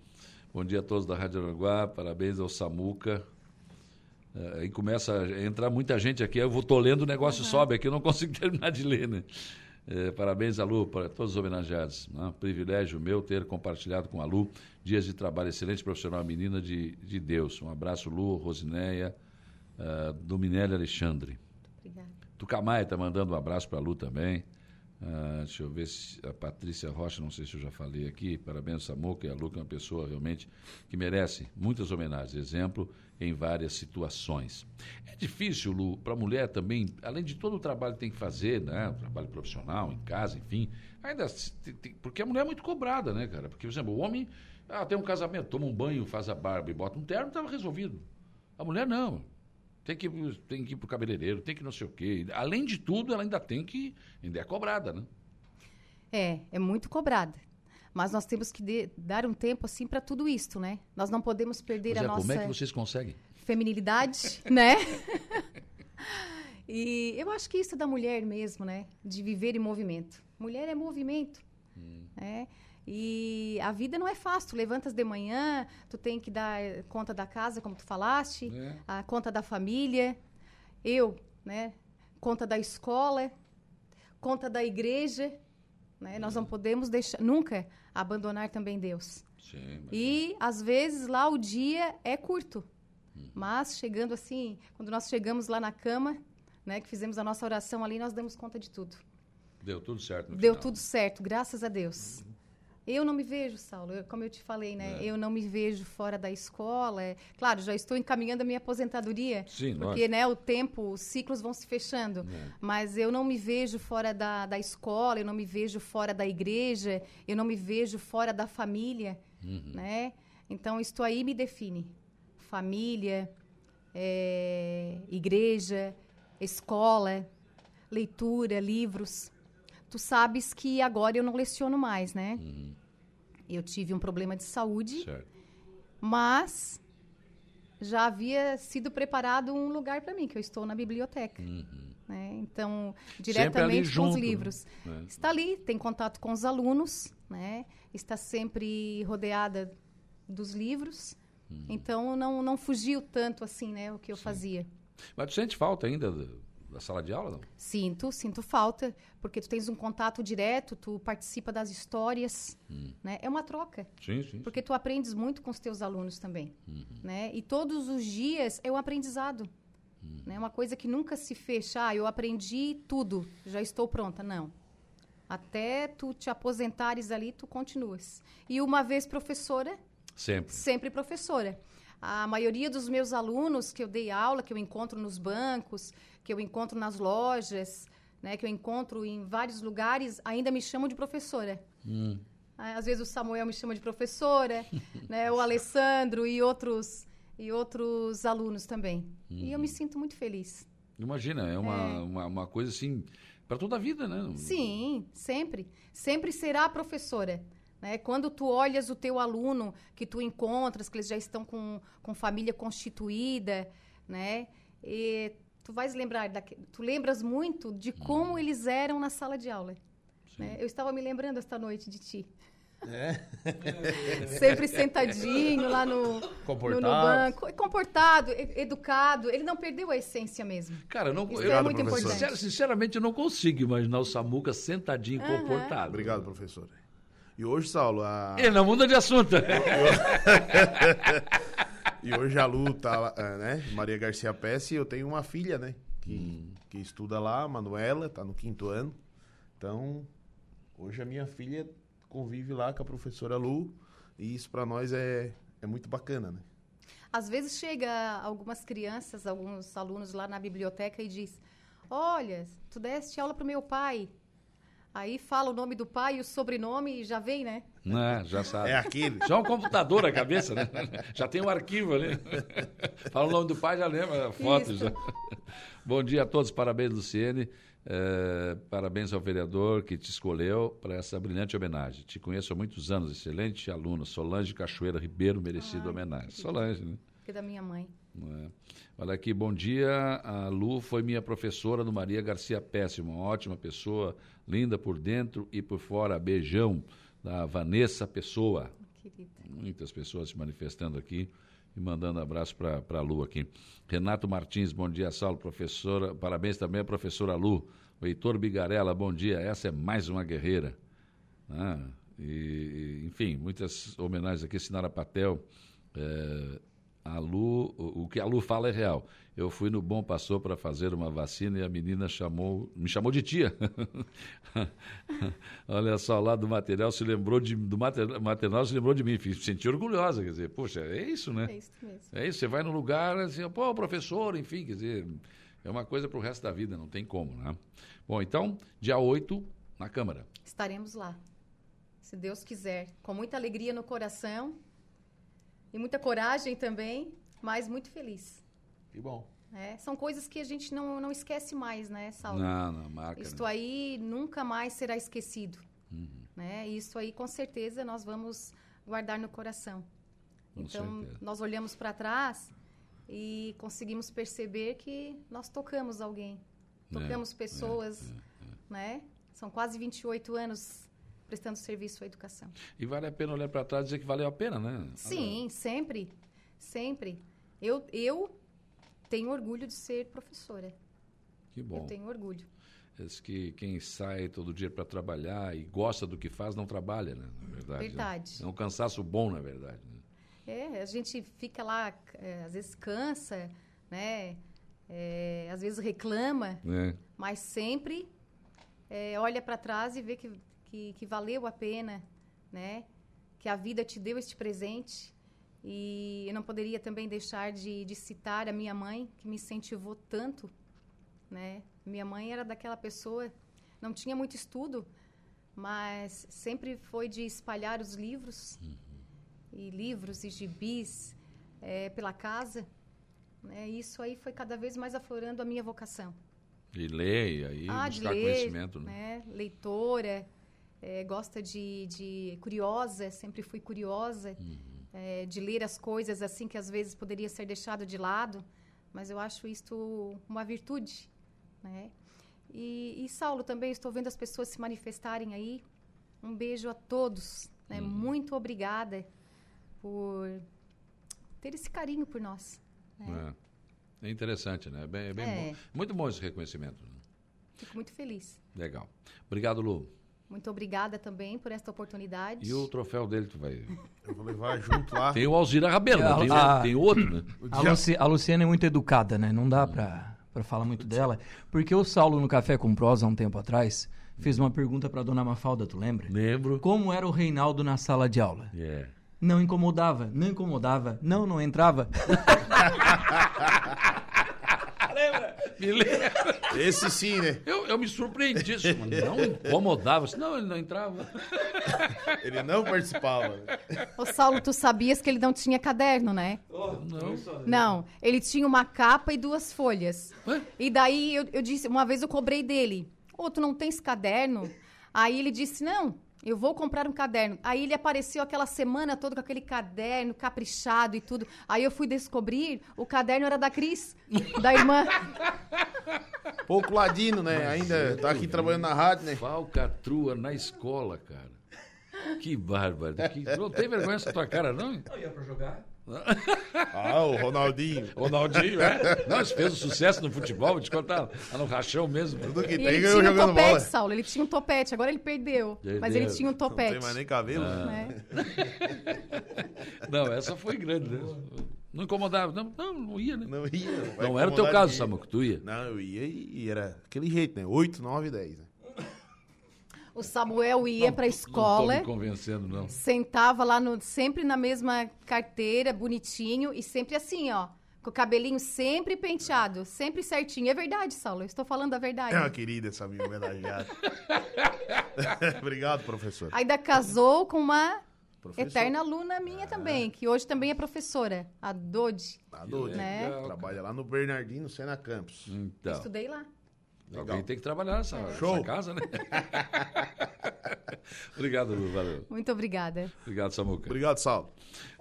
bom dia a todos da Rádio Aranguá, parabéns ao Samuca. Uh, e começa a entrar muita gente aqui, eu vou tô lendo, o negócio uhum. sobe aqui, eu não consigo [LAUGHS] terminar de ler, né? Uh, parabéns a Lu, para todos os homenageados. Né? Privilégio meu ter compartilhado com a Lu dias de trabalho excelente profissional, menina de, de Deus. Um abraço, Lu, Rosinéia, uh, Dominelli Alexandre. Tucamaia está mandando um abraço para a Lu também. Uh, deixa eu ver se a Patrícia Rocha, não sei se eu já falei aqui. Parabéns, Samuca e a Lu, que é uma pessoa realmente que merece muitas homenagens. Exemplo em várias situações. É difícil, Lu, para a mulher também, além de todo o trabalho que tem que fazer, né? O trabalho profissional, em casa, enfim. Ainda tem, porque a mulher é muito cobrada, né, cara? Porque, por exemplo, o homem ah, tem um casamento, toma um banho, faz a barba e bota um terno, estava resolvido. A mulher não tem que, tem que ir pro cabeleireiro, tem que não sei o quê. Além de tudo, ela ainda tem que. ainda é cobrada, né? É, é muito cobrada. Mas nós temos que de, dar um tempo assim para tudo isso, né? Nós não podemos perder a nossa. Como é que vocês conseguem? Feminilidade, [LAUGHS] né? e eu acho que isso é da mulher mesmo, né? De viver em movimento. Mulher é movimento. Hum. Né? E a vida não é fácil. Tu levantas de manhã, tu tem que dar conta da casa, como tu falaste, é. a conta da família. Eu, né? Conta da escola, conta da igreja. Né? É. Nós não podemos deixar, nunca abandonar também Deus. Sim, e às vezes lá o dia é curto. Hum. Mas chegando assim, quando nós chegamos lá na cama, né, que fizemos a nossa oração ali, nós demos conta de tudo. Deu tudo certo. Deu final. tudo certo, graças a Deus. Uhum. Eu não me vejo, Saulo, eu, como eu te falei, né? É. Eu não me vejo fora da escola. É, claro, já estou encaminhando a minha aposentadoria, Sim, porque né, o tempo, os ciclos vão se fechando. É. Mas eu não me vejo fora da, da escola, eu não me vejo fora da igreja, eu não me vejo fora da família, uhum. né? Então, isto aí me define. Família, é, igreja, escola, leitura, livros tu sabes que agora eu não leciono mais, né? Uhum. Eu tive um problema de saúde, certo. mas já havia sido preparado um lugar para mim, que eu estou na biblioteca. Uhum. Né? Então, diretamente com junto, os livros. Né? Está ali, tem contato com os alunos, né? está sempre rodeada dos livros. Uhum. Então, não, não fugiu tanto assim né, o que eu Sim. fazia. Mas tu sente falta ainda da sala de aula, não? Sinto, sinto falta, porque tu tens um contato direto, tu participa das histórias, hum. né? É uma troca. Sim, sim. Porque tu aprendes muito com os teus alunos também, uhum. né? E todos os dias é um aprendizado, uhum. né? Uma coisa que nunca se fecha, ah, eu aprendi tudo, já estou pronta, não. Até tu te aposentares ali, tu continuas. E uma vez professora, sempre, sempre professora. A maioria dos meus alunos que eu dei aula, que eu encontro nos bancos, que eu encontro nas lojas, né, que eu encontro em vários lugares, ainda me chamam de professora. Hum. Às vezes o Samuel me chama de professora, [LAUGHS] né, o Alessandro e outros e outros alunos também. E eu me sinto muito feliz. Imagina, é uma, Uma, uma coisa assim, para toda a vida, né? Sim, sempre. Sempre será professora. Né? Quando tu olhas o teu aluno, que tu encontras, que eles já estão com, com família constituída, né? E tu vais lembrar, daque- tu lembras muito de como eles eram na sala de aula. né? Eu estava me lembrando esta noite de ti. [LAUGHS] Sempre sentadinho lá no, no, no Comportado. banco. Comportado, e- educado. Ele não perdeu a essência mesmo. Cara, eu não, Isso eu, é muito professor. importante. Sincer- sinceramente, eu não consigo imaginar o Samuca sentadinho, Aham. comportado. Obrigado, professor. E hoje, Saulo, a... Ele não muda de assunto. [LAUGHS] E hoje a Lu tá lá, ah, né? Maria Garcia Pesce, eu tenho uma filha, né? Que, Hum. que estuda lá, a Manuela, tá no quinto ano. Então, hoje a minha filha convive lá com a professora Lu. E isso pra nós é, é muito bacana, né? Às vezes chega algumas crianças, alguns alunos lá na biblioteca e diz: "Olha, tu deste aula pro meu pai". Aí fala o nome do pai e o sobrenome e já vem, né? Né, já sabe. É aquele. Já é um computador na cabeça, né? [LAUGHS] Já tem um arquivo ali. [LAUGHS] Fala o nome do pai, já lembra a foto. Isso. Já. Bom dia a todos, parabéns, Luciene. Eh, parabéns ao vereador que te escolheu para essa brilhante homenagem. Te conheço há muitos anos, excelente aluna. Solange Cachoeira Ribeiro, merecida Ai, homenagem. Solange, né? Que é da minha mãe. É? Olha aqui, bom dia. A Lu foi minha professora no Maria Garcia Péssimo, uma ótima pessoa, linda por dentro e por fora. Beijão da Vanessa Pessoa. Querida. Muitas pessoas se manifestando aqui e mandando abraço para a Lu aqui. Renato Martins, bom dia, Saulo, professora. Parabéns também à professora Lu. O Heitor Bigarella, bom dia. Essa é mais uma guerreira. Ah, e, e, enfim, muitas homenagens aqui. Sinara Patel. eh, a Lu, o, que a Lu fala é real. Eu fui no Bom Passou para fazer uma vacina e a menina chamou, me chamou de tia. [LAUGHS] Olha só, lá do material se lembrou de, do mater- maternal, se lembrou de mim. Me senti orgulhosa, quer dizer, poxa, é isso, né? É isso mesmo. É isso, você vai num lugar, assim, pô, professor, enfim, quer dizer, é uma coisa para o resto da vida, não tem como, né? Bom, então, dia 8, na Câmara. Estaremos lá. Se Deus quiser, com muita alegria no coração e muita coragem também, mas muito feliz. Que bom. né? São coisas que a gente não, não esquece mais, né, Saulo? Não, não, marca. Isto né? aí nunca mais será esquecido. Uhum. Né? Isso aí, com certeza, nós vamos guardar no coração. Com então, certeza. nós olhamos para trás e conseguimos perceber que nós tocamos alguém. É, Tocamos pessoas, né? São quase 28 anos prestando serviço à educação. E vale a pena olhar para trás e dizer que valeu a pena, né? Sim, sempre. Sempre. Eu, eu tenho orgulho de ser professora. Que bom. Eu tenho orgulho. Diz que quem sai todo dia para trabalhar e gosta do que faz, não trabalha, né? Na verdade. né? Verdade. É um cansaço bom, na verdade. né? É, a gente fica lá, é, às vezes cansa, né? É, às vezes reclama, Né? mas sempre é, olha para trás e vê que, que, que valeu a pena, né? Que a vida te deu este presente. E eu não poderia também deixar de, de citar a minha mãe, que me incentivou tanto, né? Minha mãe era daquela pessoa, não tinha muito estudo, mas sempre foi de espalhar os livros, e livros e gibis eh, pela casa. Né? Isso aí foi cada vez mais aflorando a minha vocação. E leia e Ah, de buscar ler, conhecimento, né? né? Leitora, eh, gosta de, de curiosa, sempre fui curiosa Uhum. eh, de ler as coisas assim que às vezes poderia ser deixado de lado, mas eu acho isto uma virtude, né? E, e Saulo também estou vendo as pessoas se manifestarem aí. Um beijo a todos, né? Uhum. Muito obrigada por ter esse carinho por nós. né? É. É interessante, né? É bem, é bem É. bom. Muito bom esse reconhecimento. né? Fico muito feliz. Legal. Obrigado, Lu. Muito obrigada também por esta oportunidade. E o troféu dele, tu vai. Eu vou levar junto lá. Tem o Alzira Rabelo, É, tem, a- tem outro, né? A, Luci, a Luciana é muito educada, né? Não dá pra, pra falar muito dela. Porque o Saulo, no Café com Prosa, há um tempo atrás, fez uma pergunta pra dona Mafalda, tu lembra? Lembro. Como era o Reinaldo na sala de aula? É. Não incomodava, não incomodava, não, não entrava. [LAUGHS] Me lembra. Esse sim, né? Eu, eu me surpreendíssimo. Não incomodava. Não, ele não entrava. Ele não participava. Ô, Saulo, tu sabias que ele não tinha caderno, né? Não. Não, ele tinha uma capa e duas folhas. Ué? E daí eu, eu disse, uma vez eu cobrei dele, ô, tu não tens caderno? Aí ele disse, não, eu vou comprar um caderno. Aí ele apareceu aquela semana toda com aquele caderno caprichado e tudo. Aí eu fui descobrir, o caderno era da Cris, da irmã. [LAUGHS] Pouco ladino, né? Ainda tá aqui trabalhando na rádio, né? Falcatrua na escola, cara. Que bárbaro. Que... Não tem vergonha essa tua cara, não? Eu ia pra jogar. Ah, o Ronaldinho. Ronaldinho, é? [LAUGHS] Não, isso fez um sucesso no futebol, vou te contar. Lá no rachão mesmo. Tudo que tem ele tinha um jogando topete, bola. Saulo, ele tinha um topete. Agora ele perdeu, mas ele tinha um Não tem topete. mais nem cabelo. né? [LAUGHS] Não, essa foi grande, né? Não incomodava. Não, não, não ia, né? Não ia. vai Não era o teu caso. Samuco, tu ia. Não, eu ia e e era aquele jeito, né? 8, 9, 10. Né? O Samuel ia pra Não tô escola, me convencendo, não. sentava lá no, sempre na mesma carteira, bonitinho, e sempre assim, ó. Com o cabelinho sempre penteado, sempre certinho. É verdade, Saulo, eu estou falando a verdade. É uma querida essa minha homenageada. [LAUGHS] Obrigado, professor. Ainda casou com uma Professor. eterna aluna minha também, que hoje também é professora, a Dodi. Doido, Né? né? Trabalha lá no Bernardino Sena Campos. Então, Estudei lá. Alguém tem que trabalhar nessa, Show. nessa casa, né? [LAUGHS] Obrigado, valeu. Muito obrigada. Obrigado, Samuca. Obrigado, Saulo.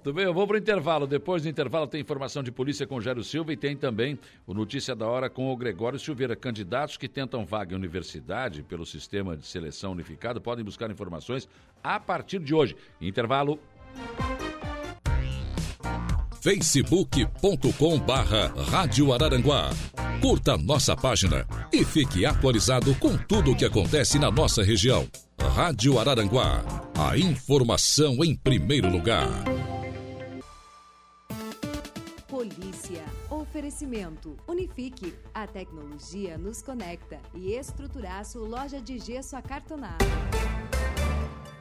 Tudo bem, eu vou para o intervalo. Depois do intervalo tem informação de polícia com Jairo Silva e tem também o Notícia da Hora com o Gregório Silveira. Candidatos que tentam vaga em universidade pelo sistema de seleção unificado podem buscar informações a partir de hoje. Intervalo. facebook.com barra Rádio Araranguá. Curta nossa página e fique atualizado com tudo o que acontece na nossa região. Rádio Araranguá, a informação em primeiro lugar. Polícia. Oferecimento. Unifique. A tecnologia nos conecta. E Estruturaço Loja de Gesso Acartonado.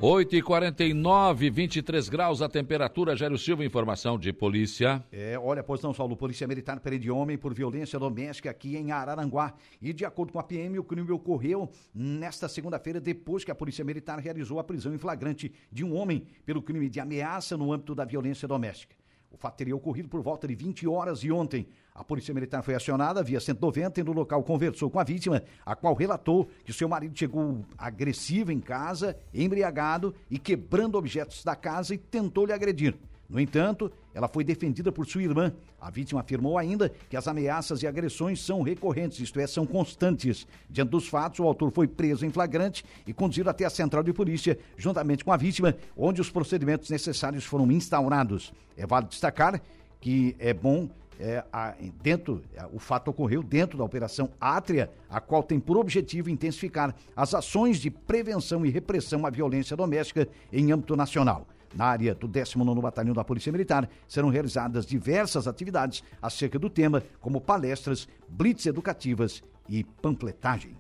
8 e 49 23 graus a temperatura. Jairo Silva, informação de polícia. É, olha, pois não, Saulo, Polícia Militar prende homem por violência doméstica aqui em Araranguá. E de acordo com a PM, o crime ocorreu nesta segunda-feira, depois que a Polícia Militar realizou a prisão em flagrante de um homem pelo crime de ameaça no âmbito da violência doméstica. O fato teria ocorrido por volta de 20 horas e ontem. A Polícia Militar foi acionada via 190 e no local conversou com a vítima, a qual relatou que seu marido chegou agressivo em casa, embriagado e quebrando objetos da casa e tentou lhe agredir. No entanto, ela foi defendida por sua irmã. A vítima afirmou ainda que as ameaças e agressões são recorrentes, isto é, são constantes. Diante dos fatos, o autor foi preso em flagrante e conduzido até a central de polícia, juntamente com a vítima, onde os procedimentos necessários foram instaurados. É válido destacar que é bom é, a- dentro, é, o fato ocorreu dentro da Operação Átria, a qual tem por objetivo intensificar as ações de prevenção e repressão à violência doméstica em âmbito nacional. Na área do 19º Batalhão da Polícia Militar serão realizadas diversas atividades acerca do tema, como palestras, blitz educativas e panfletagem.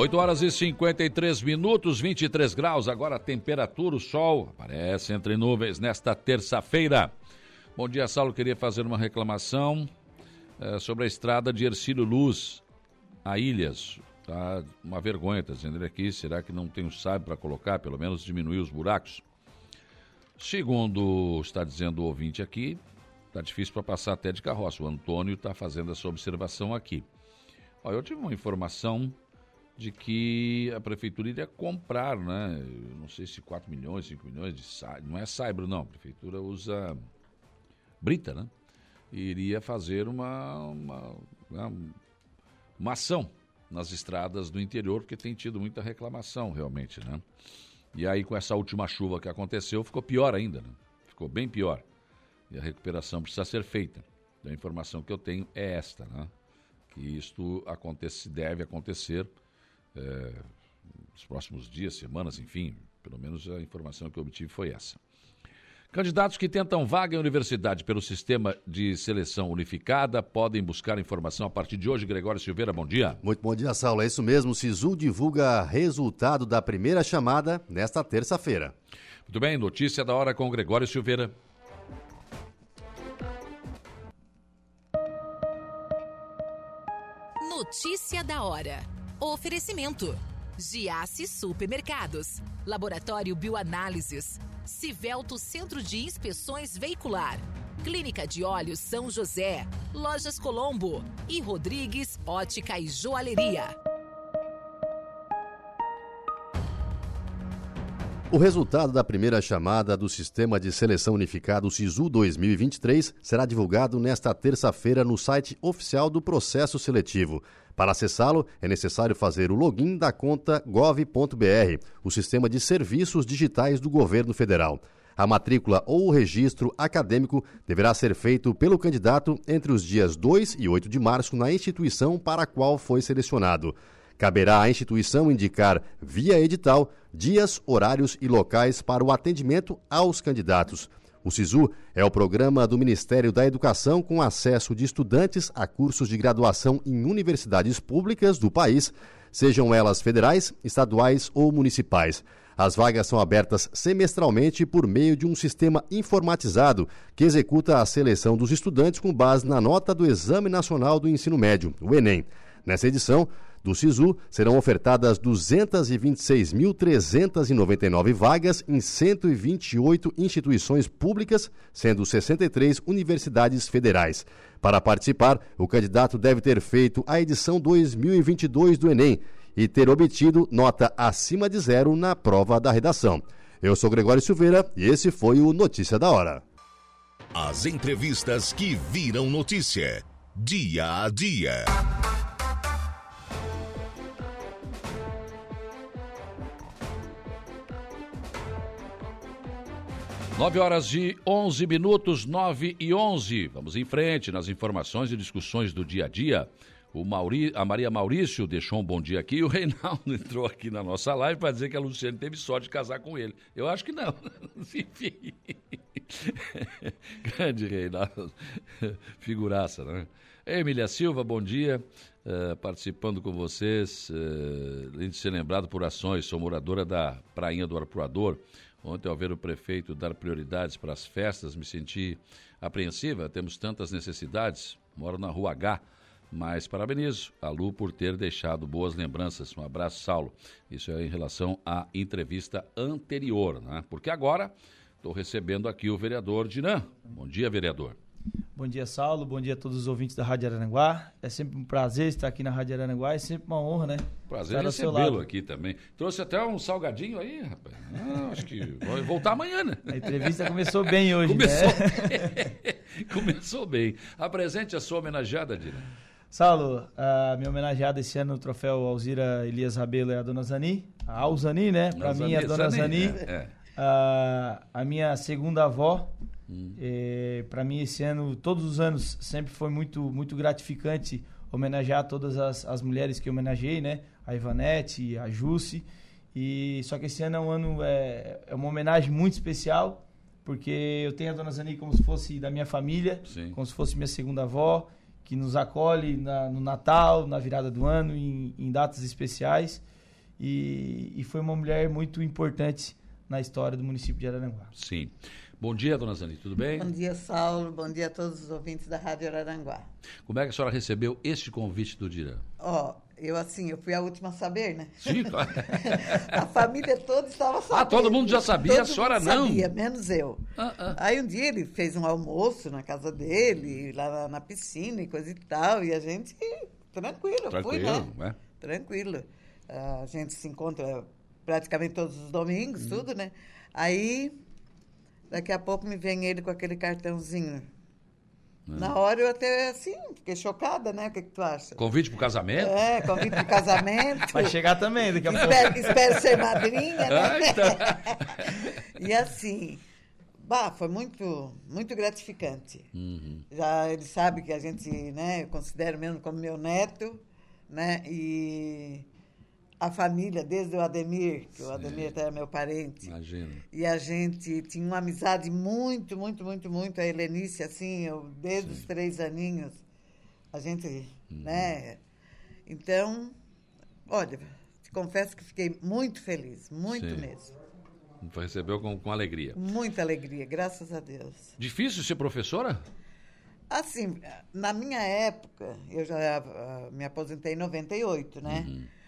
8 horas e 53 minutos, 23 graus. Agora a temperatura, o sol aparece entre nuvens nesta terça-feira. Bom dia, Saulo. Queria fazer uma reclamação eh, sobre a estrada de Ercílio Luz a Ilhas. Tá uma vergonha, está dizendo ele aqui. Será que não tem um sábio para colocar? Pelo menos diminuir os buracos. Segundo está dizendo o ouvinte aqui, está difícil para passar até de carroça. O Antônio está fazendo essa observação aqui. Ó, eu tive uma informação de que a prefeitura iria comprar, né? Eu não sei se 4 milhões, 5 milhões de. Não é saibro, não. A prefeitura usa brita, né? Iria fazer uma, uma, uma, uma ação nas estradas do interior, porque tem tido muita reclamação, realmente, né? E aí, com essa última chuva que aconteceu, ficou pior ainda, né? Ficou bem pior. E a recuperação precisa ser feita. Então, a informação que eu tenho é esta, né? Que isto acontece, deve acontecer é, nos próximos dias, semanas, enfim, pelo menos a informação que eu obtive foi essa. Candidatos que tentam vaga em universidade pelo sistema de seleção unificada podem buscar informação a partir de hoje. Gregório Silveira, bom dia. Muito bom dia, Saulo. É isso mesmo. O SISU divulga resultado da primeira chamada nesta terça-feira. Muito bem, notícia da hora com Gregório Silveira. Notícia da hora. Oferecimento. Giasse Supermercados. Laboratório Bioanálises. Civelto Centro de Inspeções Veicular. Clínica de Olhos São José. Lojas Colombo. E Rodrigues Ótica e Joalheria. O resultado da primeira chamada do Sistema de Seleção Unificado SISU 2023 será divulgado nesta terça-feira no site oficial do processo seletivo. Para acessá-lo, é necessário fazer o login da conta gov.br, o sistema de serviços digitais do governo federal. A matrícula ou o registro acadêmico deverá ser feito pelo candidato entre os dias 2 e 8 de março na instituição para a qual foi selecionado. Caberá à instituição indicar, via edital, dias, horários e locais para o atendimento aos candidatos. O SISU é o programa do Ministério da Educação com acesso de estudantes a cursos de graduação em universidades públicas do país, sejam elas federais, estaduais ou municipais. As vagas são abertas semestralmente por meio de um sistema informatizado que executa a seleção dos estudantes com base na nota do Exame Nacional do Ensino Médio, o Enem. Nessa edição, do SISU serão ofertadas 226.399 vagas em 128 instituições públicas, sendo 63 universidades federais. Para participar, o candidato deve ter feito a edição 2022 do Enem e ter obtido nota acima de zero na prova da redação. Eu sou Gregório Silveira e esse foi o Notícia da Hora. As entrevistas que viram notícia. Dia a dia. 9 horas e 11 minutos, 9 e 11. Vamos em frente nas informações e discussões do dia a dia. O Mauri, a Maria Maurício deixou um bom dia aqui e o Reinaldo [LAUGHS] entrou aqui na nossa live para dizer que a Luciane teve sorte de casar com ele. Eu acho que não. [LAUGHS] Enfim. [LAUGHS] Grande Reinaldo. Figuraça, né? Emília Silva, bom dia. Uh, participando com vocês, uh, além de ser lembrado por ações, sou moradora da Prainha do Arpoador. Ontem, ao ver o prefeito dar prioridades para as festas, me senti apreensiva. Temos tantas necessidades. Moro na Rua H, mas parabenizo a Lu por ter deixado boas lembranças. Um abraço, Saulo. Isso é em relação à entrevista anterior, né? Porque agora estou recebendo aqui o vereador Dinan. Bom dia, vereador. Bom dia, Saulo. Bom dia a todos os ouvintes da Rádio Aranguá. É sempre um prazer estar aqui na Rádio Aranguá. É sempre uma honra, né? Prazer recebê-lo aqui também. Trouxe até um salgadinho aí, rapaz. Ah, acho que vai voltar amanhã, né? A entrevista começou bem hoje, começou né? Bem. [LAUGHS] começou bem. Apresente a sua homenageada, Dina. Saulo, a minha homenageada esse ano no troféu Alzira Elias Rabelo é a Dona Zani. A Alzani, né? Para mim, a Dona Zani. Zani. É, é. A, a minha segunda avó, Hum. É, para mim, esse ano, todos os anos, sempre foi muito, muito gratificante homenagear todas as, as mulheres que eu homenageei, né? A Ivanete, a Jusce. E, só que esse ano é um ano, é, é uma homenagem muito especial, porque eu tenho a Dona Zani como se fosse da minha família, Sim. como se fosse minha segunda avó, que nos acolhe na, no Natal, na virada do ano, em, em datas especiais. E, e foi uma mulher muito importante na história do município de Araranguá. Sim. Bom dia, dona Zani, tudo bem? Bom dia, Saulo. Bom dia a todos os ouvintes da Rádio Araranguá. Como é que a senhora recebeu este convite do Dirã? Ó, oh, eu assim, eu fui a última a saber, né? Sim, [LAUGHS] claro. a família toda estava sabendo. Ah, todo mundo já sabia, todo a senhora não? sabia, menos eu. Ah, ah. Aí um dia ele fez um almoço na casa dele, lá na, na piscina e coisa e tal, e a gente, tranquilo, tranquilo fui, né? É. Tranquilo. A gente se encontra praticamente todos os domingos, hum. tudo, né? Aí Daqui a pouco me vem ele com aquele cartãozinho. É. Na hora eu até, assim, fiquei chocada, né? O que, que tu acha? Convite pro casamento? É, convite pro casamento. [LAUGHS] Vai chegar também daqui a pouco. Espero, espero ser madrinha, né? Ah, então. [LAUGHS] e assim, bah, foi muito, muito gratificante. Uhum. Já ele sabe que a gente, né, eu considero mesmo como meu neto, né? E a família, desde o Ademir, que Sim. o Ademir era meu parente. Imagina. E a gente tinha uma amizade muito, muito, muito, muito. A Helenice, assim, eu, desde Sim. os três aninhos, a gente, uhum. né? Então, olha, te confesso que fiquei muito feliz, muito Sim. mesmo. Recebeu com, com alegria. Muita alegria, graças a Deus. Difícil ser professora? Assim, na minha época, eu já uh, me aposentei em 98, né? Uhum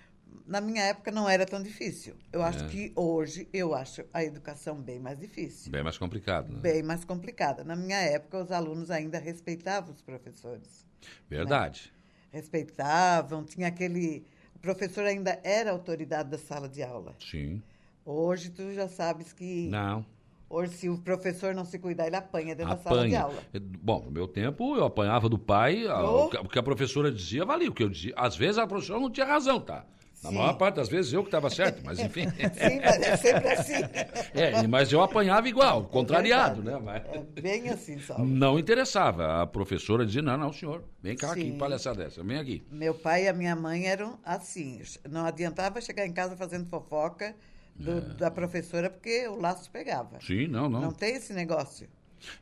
na minha época não era tão difícil. Eu acho é. que hoje eu acho a educação bem mais difícil. Bem mais complicado, né? Bem mais complicada. Na minha época, os alunos ainda respeitavam os professores. Verdade. Né? Respeitavam, tinha aquele. O professor ainda era autoridade da sala de aula. Sim. Hoje tu já sabes que. Não. Hoje, se o professor não se cuidar, ele apanha dentro apanha. da sala de aula. Bom, no meu tempo, eu apanhava do pai, oh. o que a professora dizia valia. O que eu dizia. Às vezes a professora não tinha razão, tá? Na Sim. maior parte das vezes eu que estava certo, mas enfim. [LAUGHS] Sim, mas é sempre assim. [LAUGHS] É, mas eu apanhava igual, contrariado, né? Mas... É bem assim, Salvo. Não interessava. A professora dizia: não, não, senhor, vem cá, Sim. que palhaçada dessa, vem aqui. Meu pai e a minha mãe eram assim. Não adiantava chegar em casa fazendo fofoca do, é. da professora, porque o laço pegava. Sim, não, não. Não tem esse negócio.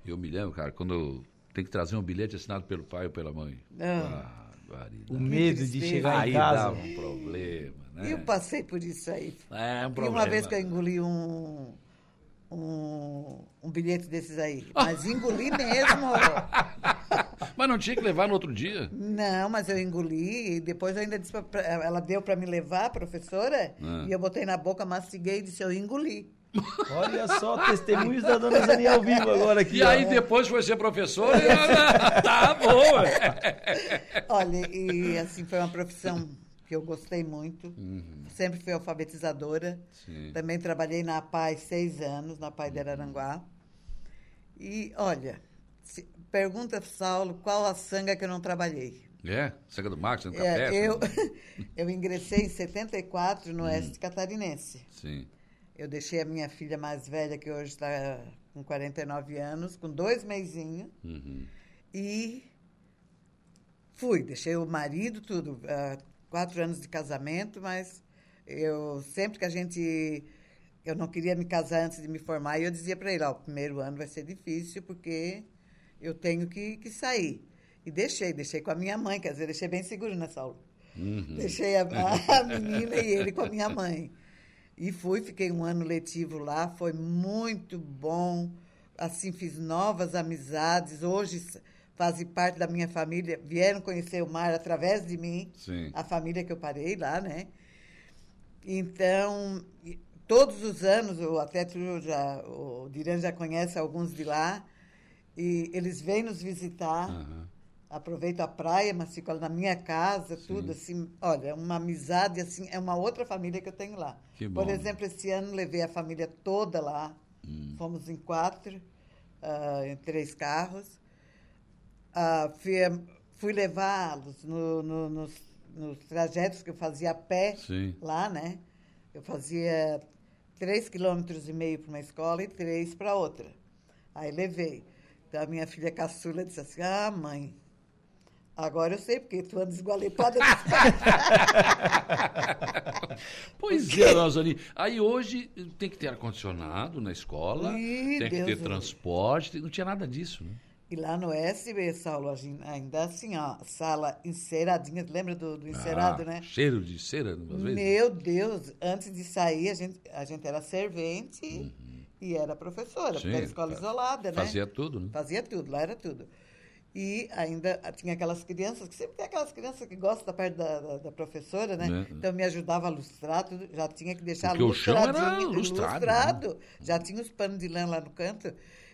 Eu me lembro, cara, quando tem que trazer um bilhete assinado pelo pai ou pela mãe. Ah. O medo de chegar aí em casa. dava um problema, né? Eu passei por isso aí. É um problema. E uma vez que eu engoli um, um, um bilhete desses aí. [LAUGHS] Mas engoli mesmo. [LAUGHS] mas não tinha que levar no outro dia? Não, mas eu engoli e depois eu ainda disse pra, ela deu para me levar, a professora, ah. e eu botei na boca, mastiguei e disse, eu engoli. Olha só, testemunhos da dona Zani ao vivo agora aqui. E ó. aí depois foi ser professora e... [LAUGHS] tá bom. Olha, e assim, foi uma profissão que eu gostei muito. Uhum. Sempre fui alfabetizadora. Sim. Também trabalhei na Paz seis anos, na Paz de Araranguá. E, olha, se, pergunta, Saulo, qual a sanga que eu não trabalhei? É? Sanga do Max, no é? Eu, [LAUGHS] eu ingressei em 74 no hum. Oeste Catarinense. Sim. Eu deixei a minha filha mais velha, que hoje está com 49 anos, com dois meizinhos. Uhum. E fui, deixei o marido, tudo. Uh, quatro anos de casamento, mas eu sempre que a gente. Eu não queria me casar antes de me formar, e eu dizia para ele: ó, o primeiro ano vai ser difícil, porque eu tenho que, que sair. E deixei, deixei com a minha mãe, quer dizer, deixei bem seguro nessa aula. Uhum. Deixei a, a menina e ele com a minha mãe. E fui, fiquei um ano letivo lá, foi muito bom. Assim, fiz novas amizades. Hoje fazem parte da minha família, vieram conhecer o mar através de mim, Sim. a família que eu parei lá, né? Então, todos os anos, o até já, o Diran já conhece alguns de lá, e eles vêm nos visitar. Uhum aproveito a praia, mas fico na minha casa, Sim. tudo assim. Olha, uma amizade assim, é uma outra família que eu tenho lá. Por exemplo, esse ano levei a família toda lá. Hum. Fomos em quatro, uh, em três carros. Uh, fui, fui levá-los no, no, nos, nos, trajetos que eu fazia a pé Sim. lá, né? Eu fazia três quilômetros e meio para uma escola e três para outra. Aí levei. Então a minha filha caçula disse assim: Ah, mãe, Agora eu sei, porque tu anda esgualepada. [LAUGHS] pois porque... é, Rosali. Aí hoje tem que ter ar-condicionado na escola, Ih, tem Deus que ter transporte, não tinha nada disso, né? E lá no SB, Saulo, ainda assim, ó, sala enceradinha, lembra do, do encerado, ah, né? Cheiro de cera, às vezes. Meu Deus, antes de sair, a gente, a gente era servente uhum. e era professora, Sim, porque era escola isolada, né? Fazia tudo, né? Fazia tudo, lá era tudo. E ainda tinha aquelas crianças, que sempre tem aquelas crianças que gostam da parte da, da, da professora, né? É. Então me ajudava a lustrar, tudo, já tinha que deixar Porque lustradinho. lustrado. lustrado né? Já tinha os panos de lã lá no canto.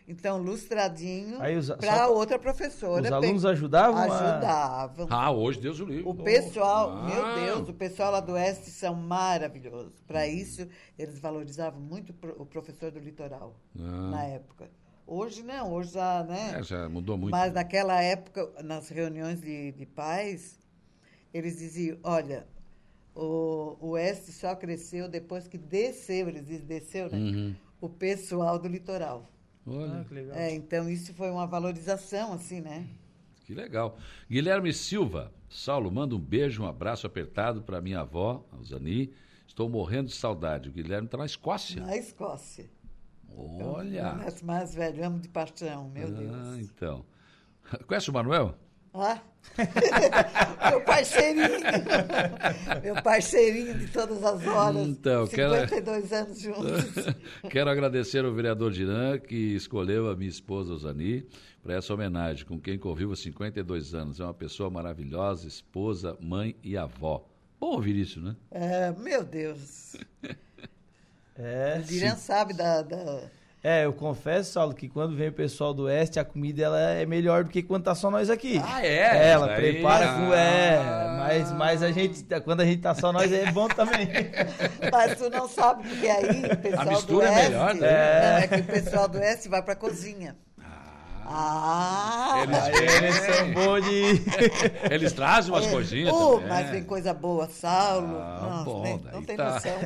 Então, lustradinho para outra professora. Os alunos ajudavam? Ajudavam. A... Ah, hoje Deus o livre. O pessoal, ah. meu Deus, o pessoal lá do Oeste são maravilhosos. Para isso, eles valorizavam muito o professor do litoral, ah. na época. Hoje não, hoje já, né? É, já mudou muito. Mas naquela época, nas reuniões de, de pais, eles diziam, olha, o, o oeste só cresceu depois que desceu, eles dizem desceu, né? Uhum. O pessoal do litoral. Olha, ah, que legal. É, então isso foi uma valorização, assim, né? Que legal. Guilherme Silva, Saulo, manda um beijo, um abraço apertado para minha avó, a Zani. Estou morrendo de saudade. O Guilherme está na Escócia. Na Escócia. Olha. O mais velho, amo de paixão, meu ah, Deus. então. [LAUGHS] Conhece o Manuel? Ah, [LAUGHS] meu parceirinho. meu parceirinho de todas as horas. Então, 52 quero... anos juntos. [LAUGHS] quero agradecer ao vereador Diran que escolheu a minha esposa Osani para essa homenagem, com quem convivo há 52 anos. É uma pessoa maravilhosa, esposa, mãe e avó. Bom ouvir isso, né? É, meu Deus. É, o Diran sabe da, da é, eu confesso, Saulo, que quando vem o pessoal do Oeste, a comida ela é melhor do que quando tá só nós aqui. Ah, é? é ela aí, prepara ah. com. É, mas, mas a gente, quando a gente tá só nós, é bom também. [LAUGHS] mas tu não sabe, porque aí o pessoal a mistura do Oeste. É melhor, né? É. é que o pessoal do Oeste vai pra cozinha. Ah, eles, eles são bons de. eles trazem umas é. coisinhas. Oh, mas vem coisa boa, Saulo. Ah, Nossa, bom, nem, não tem tá. noção.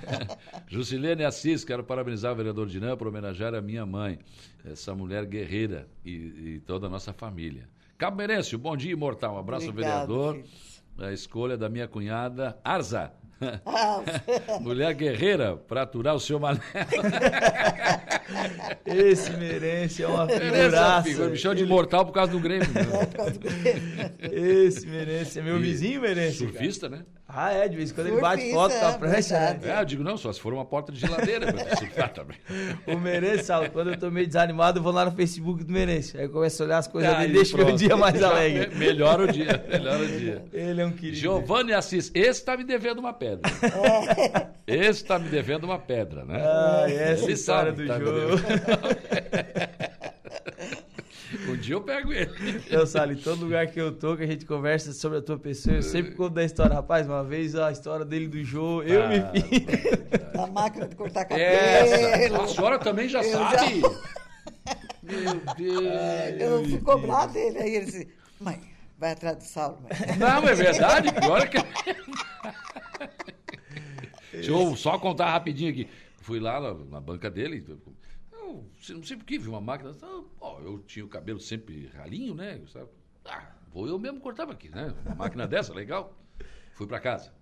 [LAUGHS] Jusilene Assis, quero parabenizar o vereador Dinã por homenagear a minha mãe, essa mulher guerreira e, e toda a nossa família. Cabo Merencio, bom dia, imortal. Um abraço Obrigado, vereador. Filho. A escolha da minha cunhada, Arza. [LAUGHS] Mulher guerreira para aturar o seu mané. [LAUGHS] Esse merece é uma figuraça. Figura, me chama de mortal por causa do Grêmio. [LAUGHS] Esse merece é meu e vizinho merece. Surfista, cara. né? Ah, é, de vez em quando ele bate foto com a prancha, né? É, eu digo, não, só se for uma porta de geladeira pra também. [LAUGHS] O Merenço, Saulo, quando eu tô meio desanimado, eu vou lá no Facebook do Merenço. Aí eu começo a olhar as coisas ah, dele, deixa o dia mais [LAUGHS] alegre. Melhora o dia, melhora o dia. Ele é um querido. Giovanni Assis, esse tá me devendo uma pedra. Esse tá me devendo uma pedra, né? Ah, essa Ele história do tá jogo. [LAUGHS] Dia eu pego ele. Eu, Salo, em todo lugar que eu tô, que a gente conversa sobre a tua pessoa, eu sempre conto da história. Rapaz, uma vez a história dele do Jô, eu ah, me fiz. Da máquina de cortar cabelo. Essa. A senhora também já eu sabe. Já... [LAUGHS] Meu Deus. Eu fui cobrar dele. Aí ele disse, mãe, vai atrás do Saulo. Mãe. Não, é verdade. Pior que... [LAUGHS] Deixa eu só contar rapidinho aqui. Fui lá na banca dele, eu não sei por que, vi uma máquina. Ah, eu tinha o cabelo sempre ralinho, né? Sabe? Ah, vou eu mesmo cortava aqui, né? Uma máquina [LAUGHS] dessa, legal. Fui para casa.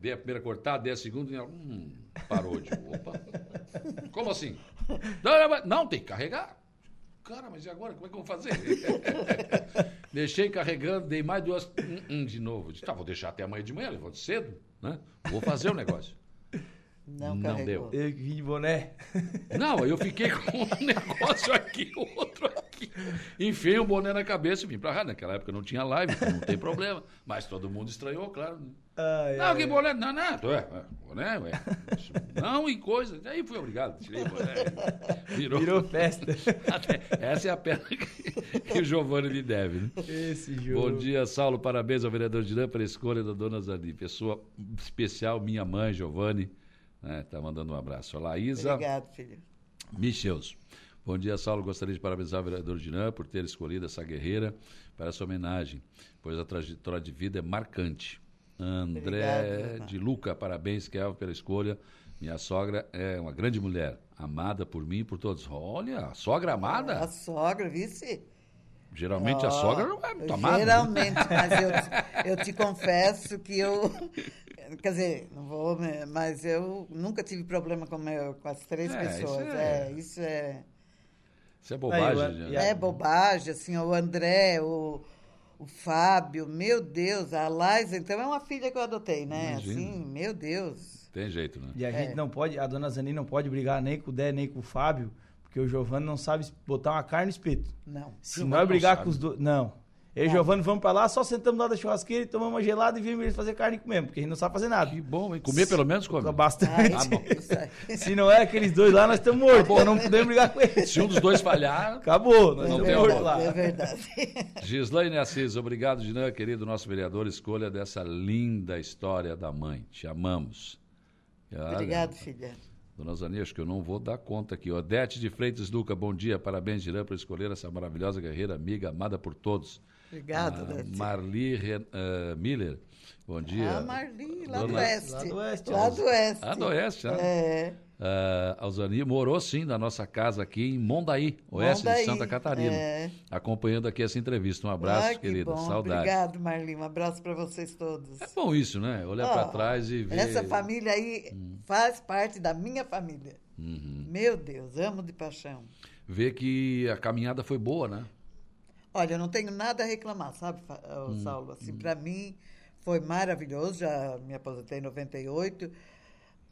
Dei a primeira cortada, dei a segunda e hum, parou de. Opa! [LAUGHS] Como assim? Não, não, tem que carregar. Cara, mas e agora? Como é que eu vou fazer? [LAUGHS] Deixei carregando, dei mais duas. Hum, hum, de novo. Disse, tá, vou deixar até amanhã de manhã, levanto cedo, né? Vou fazer o negócio. Não, não deu. Eu vim de boné. Não, eu fiquei com um [LAUGHS] negócio aqui, outro aqui. Enfiei o um boné na cabeça e vim pra cá. Naquela época não tinha live, então não tem problema. Mas todo mundo estranhou, claro. Ai, não, ai, que boné. Não, não. É, é, boné, ué. Não, e coisa. Aí fui obrigado, tirei o boné. Virou, Virou festa. Essa é a perna que, que o Giovanni me deve, né? Esse jogo. Bom dia, Saulo. Parabéns ao vereador Dirã pela escolha da dona Zani. Pessoa especial, minha mãe, Giovanni. Né? Tá mandando um abraço. A Laísa. Obrigado, filho. Michels. Bom dia, Saulo. Gostaria de parabenizar o vereador Dinan por ter escolhido essa guerreira para essa homenagem, pois a trajetória de vida é marcante. André Obrigado, de Luca, parabéns, Kelvin, pela escolha. Minha sogra é uma grande mulher, amada por mim e por todos. Olha, a sogra amada? A sogra, vice. Geralmente oh, a sogra não é muito amada. Né? Geralmente, mas eu, eu te [LAUGHS] confesso que eu Quer dizer, não vou, mas eu nunca tive problema com, meu, com as três é, pessoas. Isso é... é... isso é. Isso é bobagem. né? É bobagem, assim, o André, o, o Fábio, meu Deus, a Laisa, então é uma filha que eu adotei, né? Imagina. Assim, meu Deus. Tem jeito, né? E a é. gente não pode, a dona Zani não pode brigar nem com o Dé, nem com o Fábio, porque o Giovanni não sabe botar uma carne no espeto. Não. Se nós brigar com os dois. Não. Eu e Giovanni vamos pra lá, só sentamos lá da churrasqueira e tomamos uma gelada e vimos eles fazer carne e comemos, porque a gente não sabe fazer nada. Que bom, hein? Comer pelo menos come. Bastante. Ah, bom. [LAUGHS] Se não é aqueles dois lá, nós estamos mortos, então não podemos brigar com eles. Se um dos dois falhar, acabou. Nós não estamos mortos lá. É verdade. [LAUGHS] Gislaine Assis, obrigado, Dinan, querido nosso vereador, escolha dessa linda história da mãe. Te amamos. Obrigado, filha. Dona Zani, acho que eu não vou dar conta aqui. Odete de Freitas Duca, bom dia. Parabéns, Dirã, por escolher essa maravilhosa guerreira, amiga, amada por todos. Obrigada, uh, Marli uh, Miller. Bom dia. Ah, Marli, lá Dona... do Oeste. Lá do Oeste. Lá do Oeste. Ah, do Oeste, né? É. Uh, Alzani morou sim na nossa casa aqui em Mondaí, oeste Mondaí, de Santa Catarina. É. Acompanhando aqui essa entrevista. Um abraço, ah, que querida. Bom. Saudade. Obrigado, Marli. Um abraço para vocês todos. É bom isso, né? Olhar oh, para trás e ver. Essa família aí hum. faz parte da minha família. Uhum. Meu Deus, amo de paixão. Ver que a caminhada foi boa, né? Olha, eu não tenho nada a reclamar, sabe, hum. Saulo? Assim, hum. para mim foi maravilhoso. Já me aposentei em 98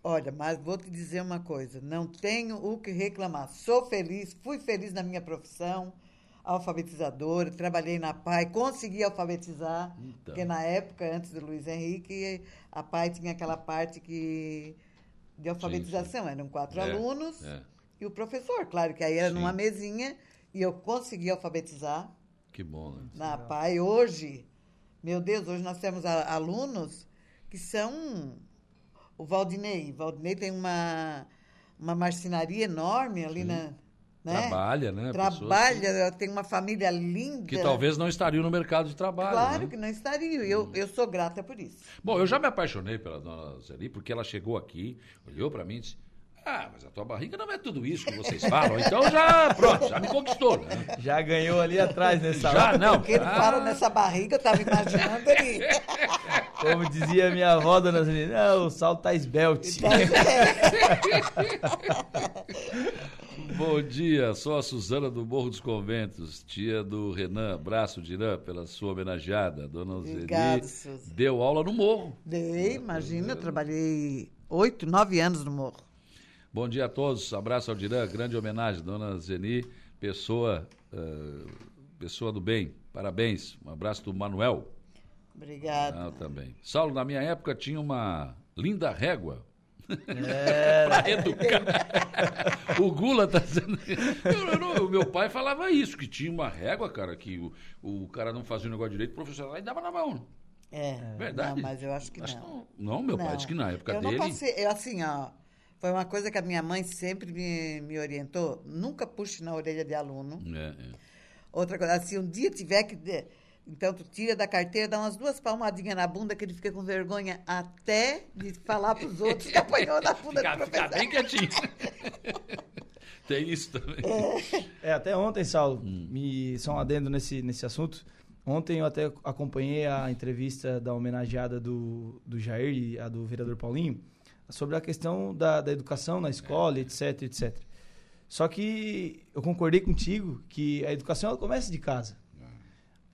Olha, mas vou te dizer uma coisa: não tenho o que reclamar. Sou feliz, fui feliz na minha profissão, alfabetizadora, trabalhei na PAI, consegui alfabetizar, então. porque na época, antes do Luiz Henrique, a PAI tinha aquela parte que de alfabetização, sim, sim. eram quatro é, alunos é. e o professor, claro que aí era sim. numa mesinha e eu consegui alfabetizar. Que bom, né? Na PAI hoje, meu Deus, hoje nós temos alunos que são o Valdinei. O Valdinei tem uma, uma marcenaria enorme ali Sim. na. Né? Trabalha, né? Trabalha, tem uma família linda. Que talvez não estariam no mercado de trabalho. Claro né? que não estariam. Eu, hum. eu sou grata por isso. Bom, eu já me apaixonei pela dona Zeli, porque ela chegou aqui, olhou para mim e disse: ah, mas a tua barriga não é tudo isso que vocês falam. Então já, pronto, já me conquistou, né? Já ganhou ali atrás nessa Já hora. não. Porque ele ah. fala nessa barriga, eu tava imaginando ali. Como dizia minha avó, dona Zelina, não, o salto tá esbelte. Tá [LAUGHS] Bom dia, sou a Suzana do Morro dos Conventos, tia do Renan, braço de Irã, pela sua homenageada. Dona Zeli deu aula no Morro. Dei, imagina, eu trabalhei oito, nove anos no Morro. Bom dia a todos, abraço ao Dirã, grande homenagem, dona Zeni, pessoa, uh, pessoa do bem, parabéns, um abraço do Manuel. Obrigada. Ah, também. Saulo, na minha época tinha uma linda régua. É. [LAUGHS] para educar. o Gula tá dizendo. o meu pai falava isso, que tinha uma régua, cara, que o, o cara não fazia o negócio direito, o professor lá e dava na mão. É. Verdade. Não, mas eu acho que acho não. não. meu pai disse que na época eu dele. Passei, eu, assim, ó. Foi uma coisa que a minha mãe sempre me, me orientou. Nunca puxe na orelha de aluno. É, é. Outra coisa, se um dia tiver que. Então, tu tira da carteira, dá umas duas palmadinhas na bunda, que ele fica com vergonha até de falar para os outros que apanhou na bunda fica, do professor. Fica bem quietinho. [LAUGHS] Tem isso também. É, é até ontem, Saulo, hum. me, só um adendo nesse, nesse assunto. Ontem eu até acompanhei a entrevista da homenageada do, do Jair e a do vereador Paulinho sobre a questão da, da educação na escola, etc, etc. Só que eu concordei contigo que a educação ela começa de casa.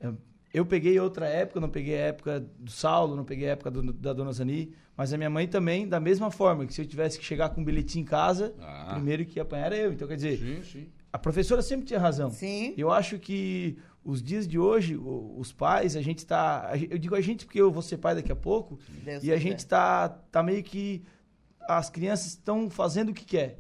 É, eu peguei outra época, não peguei a época do Saulo, não peguei a época do, da Dona Zani, mas a minha mãe também, da mesma forma, que se eu tivesse que chegar com um bilhetinho em casa, ah. primeiro que ia apanhar era eu. Então, quer dizer, sim, sim. a professora sempre tinha razão. Sim. Eu acho que os dias de hoje, os pais, a gente está... Eu digo a gente porque eu vou ser pai daqui a pouco, Deus e a gente está tá meio que as crianças estão fazendo o que quer.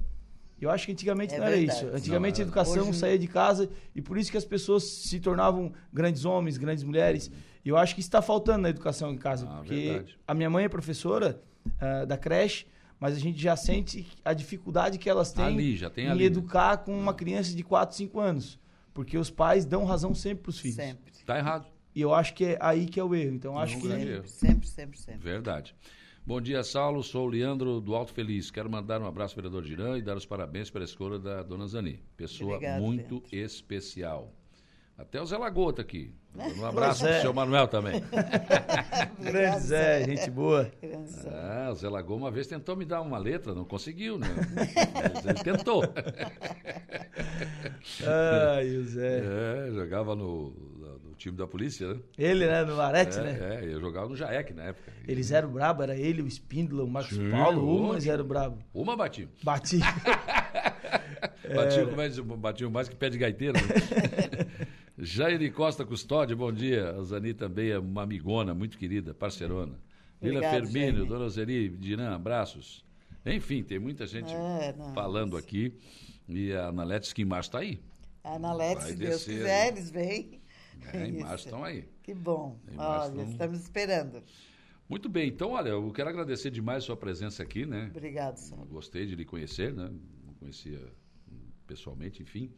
Eu acho que antigamente é não era verdade. isso. Antigamente não, a educação hoje... saía de casa e por isso que as pessoas se tornavam grandes homens, grandes mulheres. E eu acho que está faltando na educação em casa. Ah, porque verdade. a minha mãe é professora uh, da creche, mas a gente já sente a dificuldade que elas têm ali, já tem em ali, né? educar né? com uma criança de 4, 5 anos. Porque os pais dão razão sempre para os filhos. Sempre. Está errado. E eu acho que é aí que é o erro. Então, acho que... Sempre, sempre, sempre, sempre. Verdade. Bom dia, Saulo. Sou o Leandro do Alto Feliz. Quero mandar um abraço ao vereador Girã e dar os parabéns pela escolha da dona Zani. Pessoa Obrigado, muito Leandro. especial. Até o Zé Lagoa tá aqui. Um [LAUGHS] abraço pro seu Manuel também. [LAUGHS] Grande Zé, gente boa. Ah, o Zé Lagoa uma vez tentou me dar uma letra, não conseguiu, né? Mas ele tentou. [LAUGHS] Ai, o Zé. É, jogava no time da polícia, né? Ele, né? No Marete, é, né? É, eu jogava no Jaek na época. Eles eram brabo, era ele, o Espíndola, o Marcos Sim, Paulo, uma eles eram brabo. Uma batia. Batia. [LAUGHS] Batia, é... mais, batia mais que pé de gaiteiro. Né? [LAUGHS] Jair Costa Custódio, bom dia. A Zani também é uma amigona, muito querida, parceirona. Vila Firmino, Dona Zeli, Dinan, abraços. Enfim, tem muita gente é, falando aqui. E a Analetes que em março está aí. A Analetes, se Deus quiser, eles vêm. É, em [LAUGHS] março estão aí. Que bom. Olha, estão... estamos esperando. Muito bem, então, olha, eu quero agradecer demais a sua presença aqui, né? Obrigado, senhor. Gostei de lhe conhecer, né? Não conhecia pessoalmente, enfim.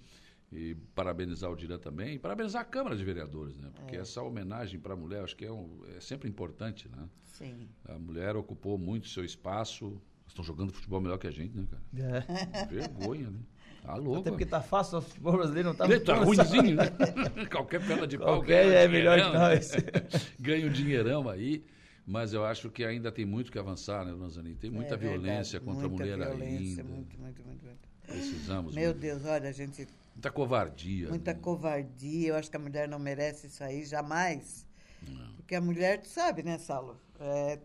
E parabenizar o Dira também, e parabenizar a Câmara de Vereadores, né? Porque é. essa homenagem para a mulher, acho que é, um, é, sempre importante, né? Sim. A mulher ocupou muito seu espaço. Estão jogando futebol melhor que a gente, né, cara? É. Vergonha, né? Tá louco. Até porque tá fácil, o futebol brasileiro não tá muito Tá ruimzinho, né? [LAUGHS] Qualquer perna de pau Qualquer ganha é melhor que nós. [LAUGHS] ganha um dinheirão aí. Mas eu acho que ainda tem muito que avançar, né, Dona Zanin? Tem muita é violência contra muita a mulher violência, ainda. Muito, muito, muito, muito. Precisamos. Meu muito. Deus, olha, a gente Muita covardia. Muita né? covardia. Eu acho que a mulher não merece isso aí jamais. Não. Porque a mulher, tu sabe, né, Saulo? É,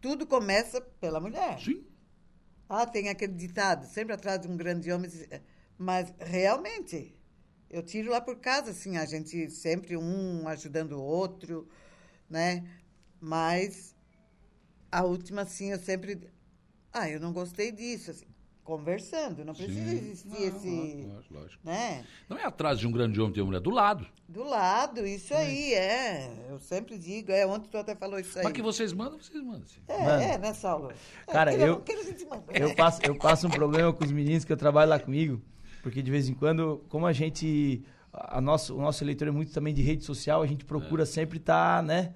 tudo começa pela mulher. Sim. Ah, tem aquele ditado, sempre atrás de um grande homem. Mas realmente, eu tiro lá por casa, assim, a gente sempre um ajudando o outro, né? Mas a última, assim, eu sempre. Ah, eu não gostei disso. Assim conversando, não precisa Sim. existir não, esse. Lógico, lógico. Né? Não é atrás de um grande homem ter uma mulher, do lado. Do lado, isso é. aí, é. Eu sempre digo, é ontem tu até falou isso aí. Mas que vocês mandam, vocês mandam. Sim. É, Mano. é, né, Saulo? É, Cara, eu, eu, passo, eu passo um problema com os meninos que eu trabalho lá comigo, porque de vez em quando, como a gente. A nosso, o nosso eleitor é muito também de rede social, a gente procura é. sempre estar, tá, né?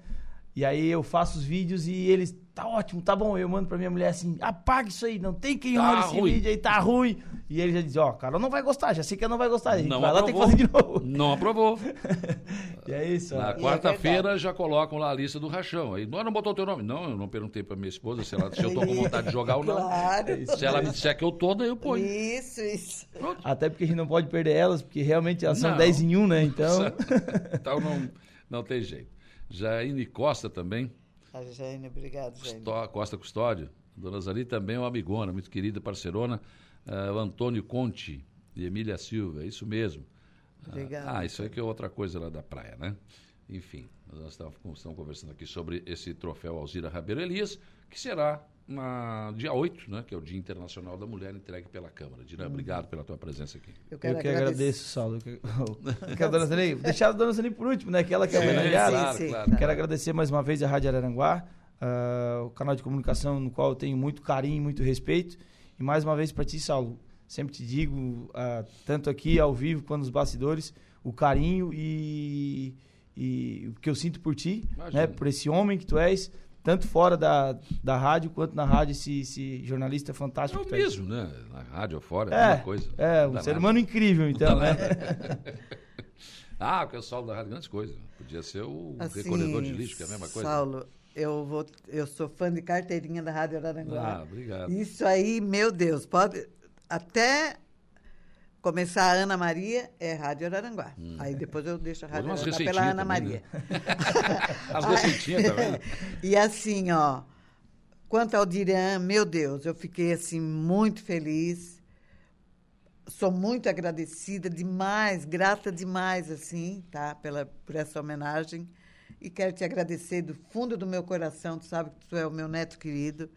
E aí eu faço os vídeos e eles, tá ótimo, tá bom. Eu mando pra minha mulher assim, apaga isso aí, não tem quem tá olhe esse vídeo aí, tá ruim. E ele já diz, ó, oh, cara, não vai gostar, já sei que não vai gostar. Não vai aprovou, lá, tem que fazer de novo. Não aprovou. [LAUGHS] e é isso. Na é quarta-feira é já colocam lá a lista do rachão. Aí, não, não botou o teu nome. Não, eu não perguntei pra minha esposa se, ela, se eu tô com vontade de jogar ou não. Claro. Se ela me disser que eu tô, daí eu ponho. Isso, isso. Pronto. Até porque a gente não pode perder elas, porque realmente elas não. são 10 em 1, né? Então... [LAUGHS] então não, não tem jeito. Jaine Costa também. A Jaine, obrigado, Jaine. Costa Custódio. Dona Zali também é uma amigona, muito querida, parceirona. Uh, o Antônio Conte e Emília Silva, é isso mesmo. Obrigado. Ah, isso aqui é outra coisa lá da praia, né? Enfim, nós estamos, estamos conversando aqui sobre esse troféu Alzira Rabeiro Elias, que será na dia 8, né, que é o Dia Internacional da Mulher, entregue pela Câmara. Dina, hum. obrigado pela tua presença aqui. Eu, quero Eu que agradeço, Saulo. Que [LAUGHS] [LAUGHS] a dona deixar a dona Zani por último, né, que ela que é homenageada. Claro, sim, claro. Quero agradecer mais uma vez a Rádio Araranguá, uh, o canal de comunicação no qual eu tenho muito carinho e muito respeito. E mais uma vez para ti, Saulo, sempre te digo, uh, tanto aqui ao vivo quanto nos bastidores, o carinho e, e o que eu sinto por ti, né, por esse homem que tu és, tanto fora da, da rádio quanto na rádio, esse, esse jornalista fantástico. É o mesmo, né? Na rádio ou fora, é, é coisa. É, um ser nada. humano incrível, então, né? [LAUGHS] ah, o pessoal da rádio, grandes coisas. Podia ser o assim, recolhedor de lixo, que é a mesma coisa. Saulo, eu, vou, eu sou fã de carteirinha da Rádio Araranguá. Ah, obrigado. Isso aí, meu Deus, pode... Até Começar a Ana Maria é Rádio Araranguá. Hum. Aí depois eu deixo a Rádio Araranguá pela Ana também, Maria. Né? [LAUGHS] As receitinhas também. e assim, ó, quanto ao Dirã, meu Deus, eu fiquei assim muito feliz. Sou muito agradecida demais, grata demais assim, tá, pela por essa homenagem. E quero te agradecer do fundo do meu coração, tu sabe que tu é o meu neto querido.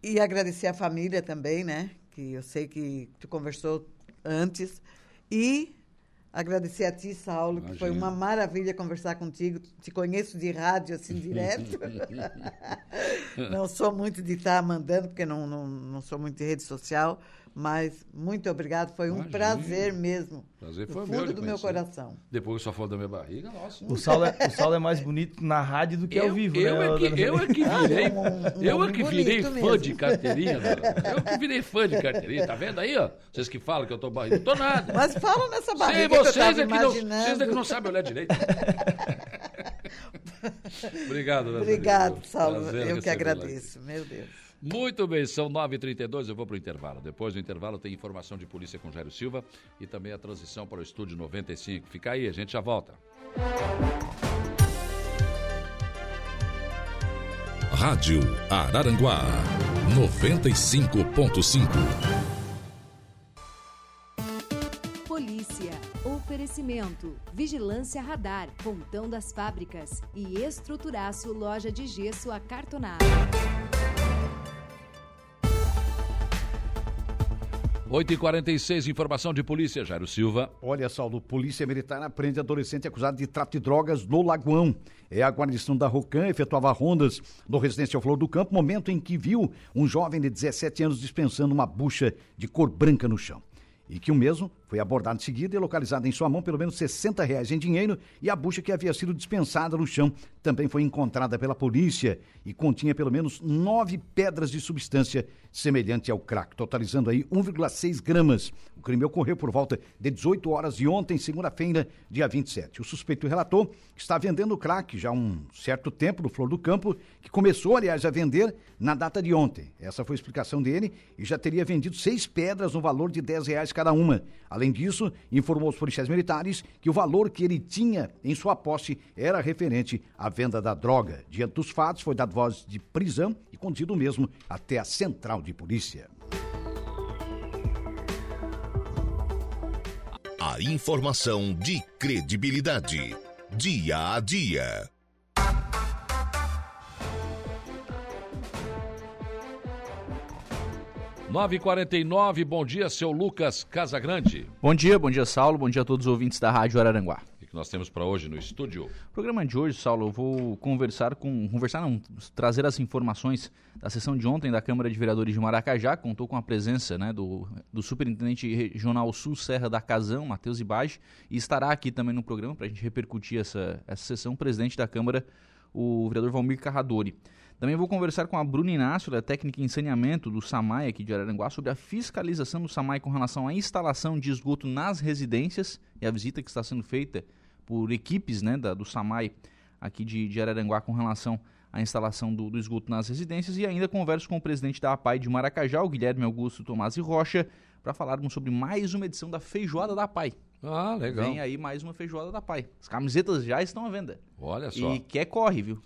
E agradecer a família também, né? Que eu sei que tu conversou antes. E agradecer a ti, Saulo, Imagina. que foi uma maravilha conversar contigo. Te conheço de rádio, assim, direto. [LAUGHS] não sou muito de estar mandando, porque não, não, não sou muito de rede social, mas muito obrigado, foi um prazer mesmo. Prazer foi do fundo meu do meu coração. Depois que só falou da minha barriga, nossa. O Saulo, é, o Saulo é mais [LAUGHS] bonito na rádio do que eu, ao vivo, eu né? É que, eu é que virei, ah, um, um, eu é que virei fã mesmo. de carteirinha, [LAUGHS] né? eu que virei fã de carteirinha, tá vendo aí, ó? Vocês que falam que eu tô barriga, não tô nada. Mas fala nessa barriga Sei, vocês que eu é que não, Vocês é que não sabem olhar direito. [LAUGHS] Obrigado, Obrigado, Saulo, eu que agradeço, meu Deus. Muito bem, são 9h32, eu vou para o intervalo. Depois do intervalo tem informação de polícia com Jairo Silva e também a transição para o estúdio 95. Fica aí, a gente já volta. Rádio Araranguá 95.5. Polícia. Oferecimento. Vigilância Radar. Pontão das Fábricas. E Estruturaço Loja de Gesso Acartonado. 8h46, informação de polícia, Jairo Silva. Olha, Saulo, polícia militar aprende adolescente acusado de tráfico de drogas no Lagoão. É a guarnição da Rocan efetuava rondas no residencial Flor do Campo, momento em que viu um jovem de 17 anos dispensando uma bucha de cor branca no chão. E que o mesmo Foi abordado em seguida e localizado em sua mão pelo menos 60 reais em dinheiro e a bucha que havia sido dispensada no chão também foi encontrada pela polícia e continha pelo menos nove pedras de substância semelhante ao crack, totalizando aí 1,6 gramas. O crime ocorreu por volta de 18 horas de ontem, segunda-feira, dia 27. O suspeito relatou que está vendendo crack já há um certo tempo no Flor do Campo, que começou, aliás, a vender na data de ontem. Essa foi a explicação dele e já teria vendido seis pedras no valor de 10 reais cada uma. Além disso, informou aos policiais militares que o valor que ele tinha em sua posse era referente à venda da droga. Diante dos fatos, foi dado voz de prisão e conduzido mesmo até a central de polícia. A informação de credibilidade. Dia a dia. Nove e quarenta e nove, bom dia, seu Lucas Casagrande. Bom dia, bom dia, Saulo, bom dia a todos os ouvintes da Rádio Araranguá que nós temos para hoje no estúdio? O programa de hoje, Saulo, eu vou conversar com. Conversar não, trazer as informações da sessão de ontem da Câmara de Vereadores de Maracajá, contou com a presença né, do, do Superintendente Regional Sul Serra da Casão, Matheus Ibage, e estará aqui também no programa para a gente repercutir essa, essa sessão, o presidente da Câmara, o vereador Valmir Carradori. Também vou conversar com a Bruna Inácio, da técnica em saneamento do SAMAI aqui de Araranguá, sobre a fiscalização do SAMAI com relação à instalação de esgoto nas residências e a visita que está sendo feita por equipes né, da, do SAMAI aqui de, de Araranguá com relação à instalação do, do, esgoto nas residências e ainda converso com o presidente da APAI de Maracajá, o Guilherme Augusto Tomás e Rocha, para falarmos sobre mais uma edição da Feijoada da APAI. Ah, legal. Vem aí mais uma Feijoada da APAI. As camisetas já estão à venda. Olha só. E quer corre, viu?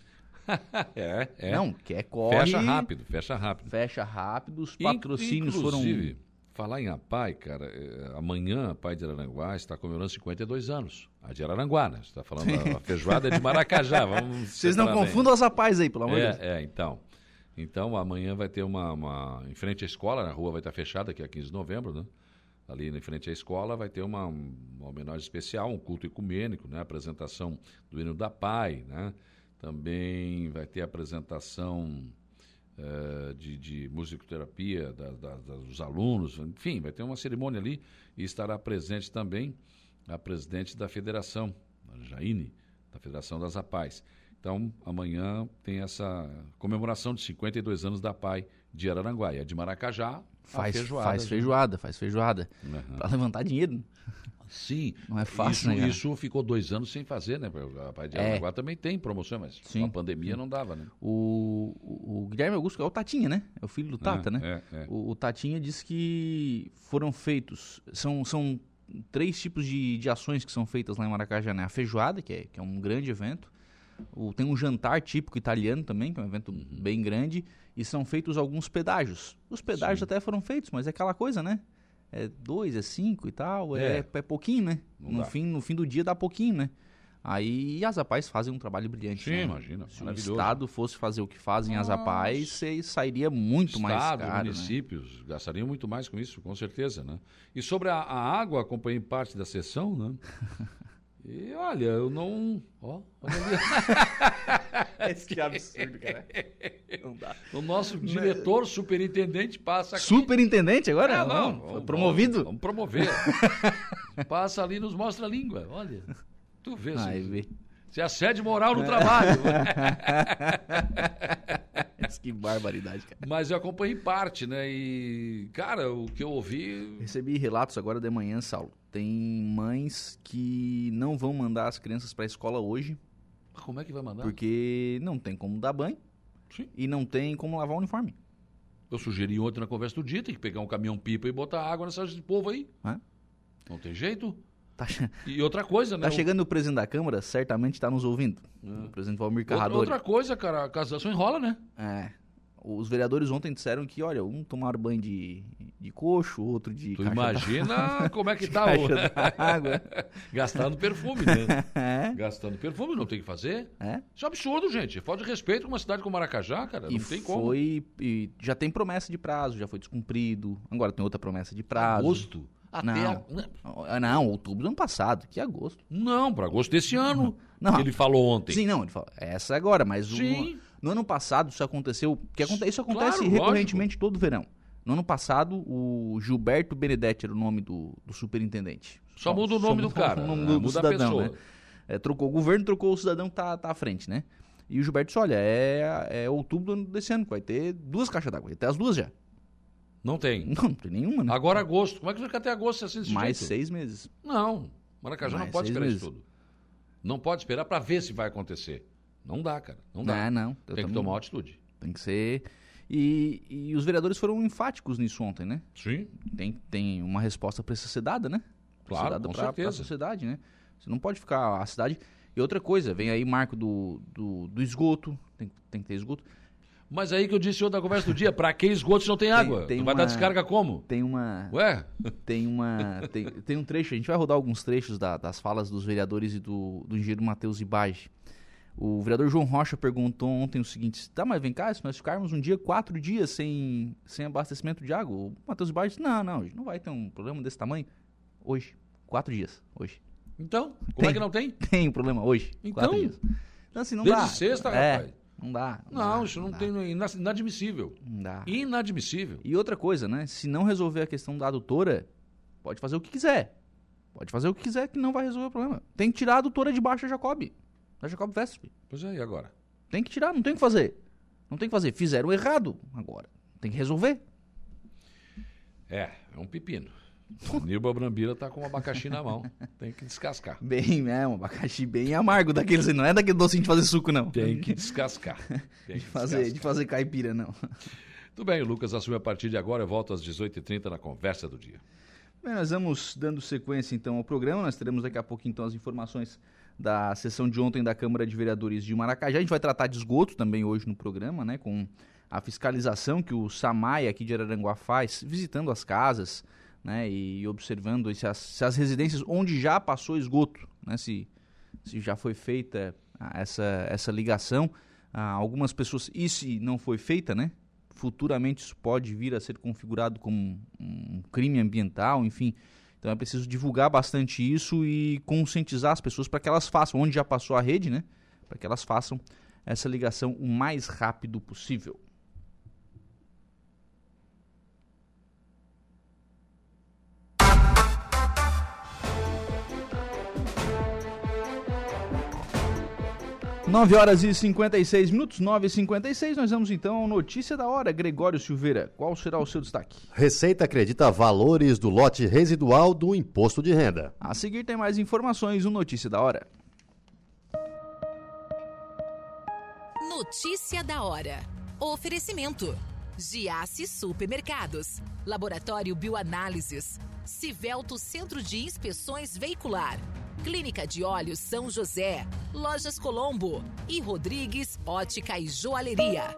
[LAUGHS] é, é. Não, quer corre. Fecha rápido, fecha rápido. Fecha rápido, os patrocínios Inclusive, foram Falar em APAI, cara, é, amanhã a PAI de Araranguá está comemorando 52 anos. A de Araranguá, né? Você está falando da [LAUGHS] feijoada é de Maracajá. Vamos Vocês não confundam as APAIs aí, pelo amor de é, Deus. É, então. Então, amanhã vai ter uma, uma. Em frente à escola, a rua vai estar fechada, que é 15 de novembro, né? Ali em frente à escola vai ter uma, uma homenagem especial, um culto ecumênico, né? Apresentação do hino da PAI, né? Também vai ter apresentação uh, de, de musicoterapia da, da, dos alunos, enfim, vai ter uma cerimônia ali e estará presente também a presidente da federação, a Jaine, da Federação das APAES. Então, amanhã tem essa comemoração de 52 anos da PAI de Araranguá. E a de Maracajá, faz feijoada. Faz feijoada, faz feijoada. Uhum. Para levantar dinheiro. Sim. Não é fácil, isso, né? Isso ficou dois anos sem fazer, né? A Pai de é. também tem promoção, mas Sim. a pandemia não dava, né? O, o, o, Guilherme Augusto é o Tatinha, né? É o filho do Tata, é, né? É, é. O, o, Tatinha disse que foram feitos, são, são três tipos de, de ações que são feitas lá em Maracajá, né? A feijoada, que é, que é um grande evento. O, tem um jantar típico italiano também, que é um evento uhum. bem grande. E são feitos alguns pedágios. Os pedágios Sim. até foram feitos, mas é aquela coisa, né? É dois, é cinco e tal, é, é, é pouquinho, né? no fim, no fim do dia dá pouquinho, né? Aí as APAES fazem um trabalho brilhante. Sim, né? imagina. Se o Estado fosse fazer o que fazem Nossa. as APAES, sairia muito Estado, mais caro. Né? municípios né? gastariam muito mais com isso, com certeza, né? E sobre a, a água, acompanhei parte da sessão, né? [LAUGHS] E olha, eu não. Ó, olha [LAUGHS] ali. que absurdo, cara. Não dá. O nosso diretor, superintendente, passa aqui. Superintendente agora? É, não, vamos, promovido? Vamos, vamos promover. [LAUGHS] passa ali e nos mostra a língua. Olha. Tu vê, Ai, se, se assédio moral no trabalho. que barbaridade, cara. Mas eu acompanhei parte, né? E, cara, o que eu ouvi. Recebi relatos agora de manhã, Saulo tem mães que não vão mandar as crianças para a escola hoje. Como é que vai mandar? Porque não tem como dar banho Sim. e não tem como lavar o uniforme. Eu sugeri ontem na conversa do dia, tem que pegar um caminhão pipa e botar água nessa de povo aí. Não tem jeito. Tá... [LAUGHS] E outra coisa, né? Tá chegando o presidente da Câmara, certamente está nos ouvindo. É. O presidente Valmir Carradori. Outra, outra coisa, cara, a casação enrola, né? É. Os vereadores ontem disseram que, olha, um tomaram banho de, de coxo, outro de. Tu imagina [LAUGHS] como é que tá o. água. [LAUGHS] Gastando perfume, né? [LAUGHS] É? Gastando perfume, não tem que fazer. É? Isso é absurdo, gente. Falta de respeito com uma cidade como Maracajá, cara. Não e tem como. Foi. E já tem promessa de prazo, já foi descumprido. Agora tem outra promessa de prazo. Agosto? Até não, a... não, outubro do ano passado, que agosto. Não, para agosto desse ano. Não. Ele falou ontem. Sim, não, ele falou. Essa agora, mas Sim. No ano passado isso aconteceu. Que isso acontece claro, recorrentemente lógico. todo verão. No ano passado, o Gilberto Benedetti era o nome do, do superintendente. Só muda o nome do cara. O nome do, do cidadão, né? É, trocou o governo, trocou o cidadão que tá, tá à frente, né? E o Gilberto disse, olha, é, é outubro desse ano, vai ter duas caixas d'água, vai ter as duas já. Não tem. [LAUGHS] Não, não tem nenhuma, né? Agora agosto. Como é que quer ter agosto assim desse Mais jeito? seis meses. Não. Maracajá Mais não pode esperar meses. isso tudo. Não pode esperar para ver se vai acontecer. Não dá, cara. Não dá. Não, não. Eu Tem que tomar uma atitude. Tem que ser. E, e os vereadores foram enfáticos nisso ontem, né? Sim. Tem, tem uma resposta para ser dada, né? Claro, dada com pra, certeza. pra sociedade, né? Você não pode ficar. A cidade. E outra coisa, vem aí marco do, do, do esgoto. Tem, tem que ter esgoto. Mas aí que eu disse outra conversa do dia, pra que esgoto se não tem água? tem Tu vai uma- dar descarga como? Tem uma. Ué? Tem uma. Tem, tem um trecho, a gente vai rodar alguns trechos da- das falas dos vereadores e do, do engenheiro Matheus Ibage. O vereador João Rocha perguntou ontem o seguinte: tá, mas vem cá, se nós ficarmos um dia, quatro dias sem, sem abastecimento de água, o Matheus Ibage disse: não, não, não vai ter um problema desse tamanho hoje. Quatro dias, hoje. Então, como é que não tem? [LAUGHS] Tem um problema hoje. Então? quatro dias. Então, assim, não Desde dá. sexta, é, rapaz. Não dá. Não, dá, isso não, dá. tem. ina- Inadmissível. Não dá. Inadmissível. E outra coisa, né? Se não resolver a questão da adutora, pode fazer o que quiser. Pode fazer o que quiser que não vai resolver o problema. Tem que tirar a adutora de baixo Jacob. Da Jacob Vesp. Pois é, e agora? Tem que tirar, não tem o que fazer. Não tem o que fazer. Fizeram errado agora. Tem que resolver. É, é um pepino. O Nilba Brambila tá com um abacaxi na mão. Tem que descascar. Bem, é, um abacaxi bem amargo daqueles. Não é daquele docinho de fazer suco, não. Tem que descascar. [LAUGHS] Tem de, que fazer, descascar. de fazer caipira, não. Tudo bem, o Lucas assume a partir de agora. Eu volto às 18h30 na conversa do dia. Bem, nós vamos dando sequência então ao programa. Nós teremos daqui a pouco então as informações da sessão de ontem da Câmara de Vereadores de Maracajá. A gente vai tratar de esgoto também hoje no programa, né? Com a fiscalização que o Samai aqui de Araranguá faz, visitando as casas, né? E observando se as, se as residências onde já passou esgoto, né? Se, se já foi feita essa, essa ligação. Ah, algumas pessoas, e se não foi feita, né? futuramente isso pode vir a ser configurado como um crime ambiental, enfim. Então é preciso divulgar bastante isso e conscientizar as pessoas para que elas façam, onde já passou a rede, né? Para que elas façam essa ligação o mais rápido possível. Nove horas e 56 minutos, 9 e 56 nós vamos então ao Notícia da Hora. Gregório Silveira, qual será o seu destaque? Receita acredita valores do lote residual do imposto de renda. A seguir tem mais informações no Notícia da Hora. Notícia da hora. Oferecimento: Giasse Supermercados, Laboratório Bioanálises, Civelto Centro de Inspeções Veicular, Clínica de Olhos São José, Lojas Colombo e Rodrigues Ótica e Joalheria.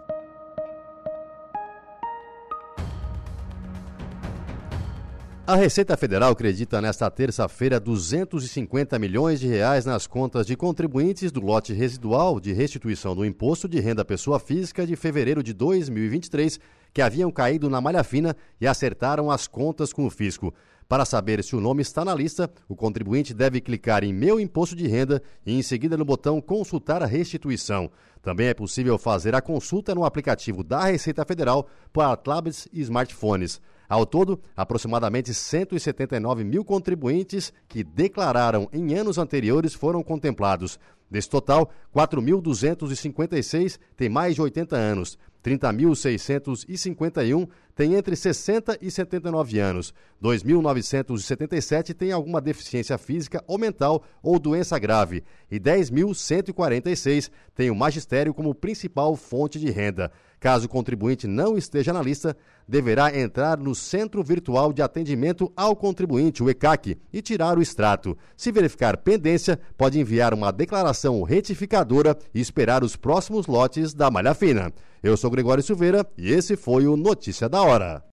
A Receita Federal acredita nesta terça-feira 250 milhões de reais nas contas de contribuintes do lote residual de restituição do imposto de renda pessoa física de fevereiro de 2023, que haviam caído na malha fina e acertaram as contas com o fisco. Para saber se o nome está na lista, o contribuinte deve clicar em Meu Imposto de Renda e em seguida no botão Consultar a Restituição. Também é possível fazer a consulta no aplicativo da Receita Federal para tablets e smartphones. Ao todo, aproximadamente 179 mil contribuintes que declararam em anos anteriores foram contemplados. Desse total, 4.256 têm mais de 80 anos, 30.651 têm entre 60 e 79 anos, 2.977 têm alguma deficiência física ou mental ou doença grave e 10.146 têm o magistério como principal fonte de renda. Caso o contribuinte não esteja na lista, deverá entrar no Centro Virtual de Atendimento ao Contribuinte, o ECAC, e tirar o extrato. Se verificar pendência, pode enviar uma declaração retificadora e esperar os próximos lotes da malha fina. Eu sou Gregório Silveira e esse foi o Notícia da Hora.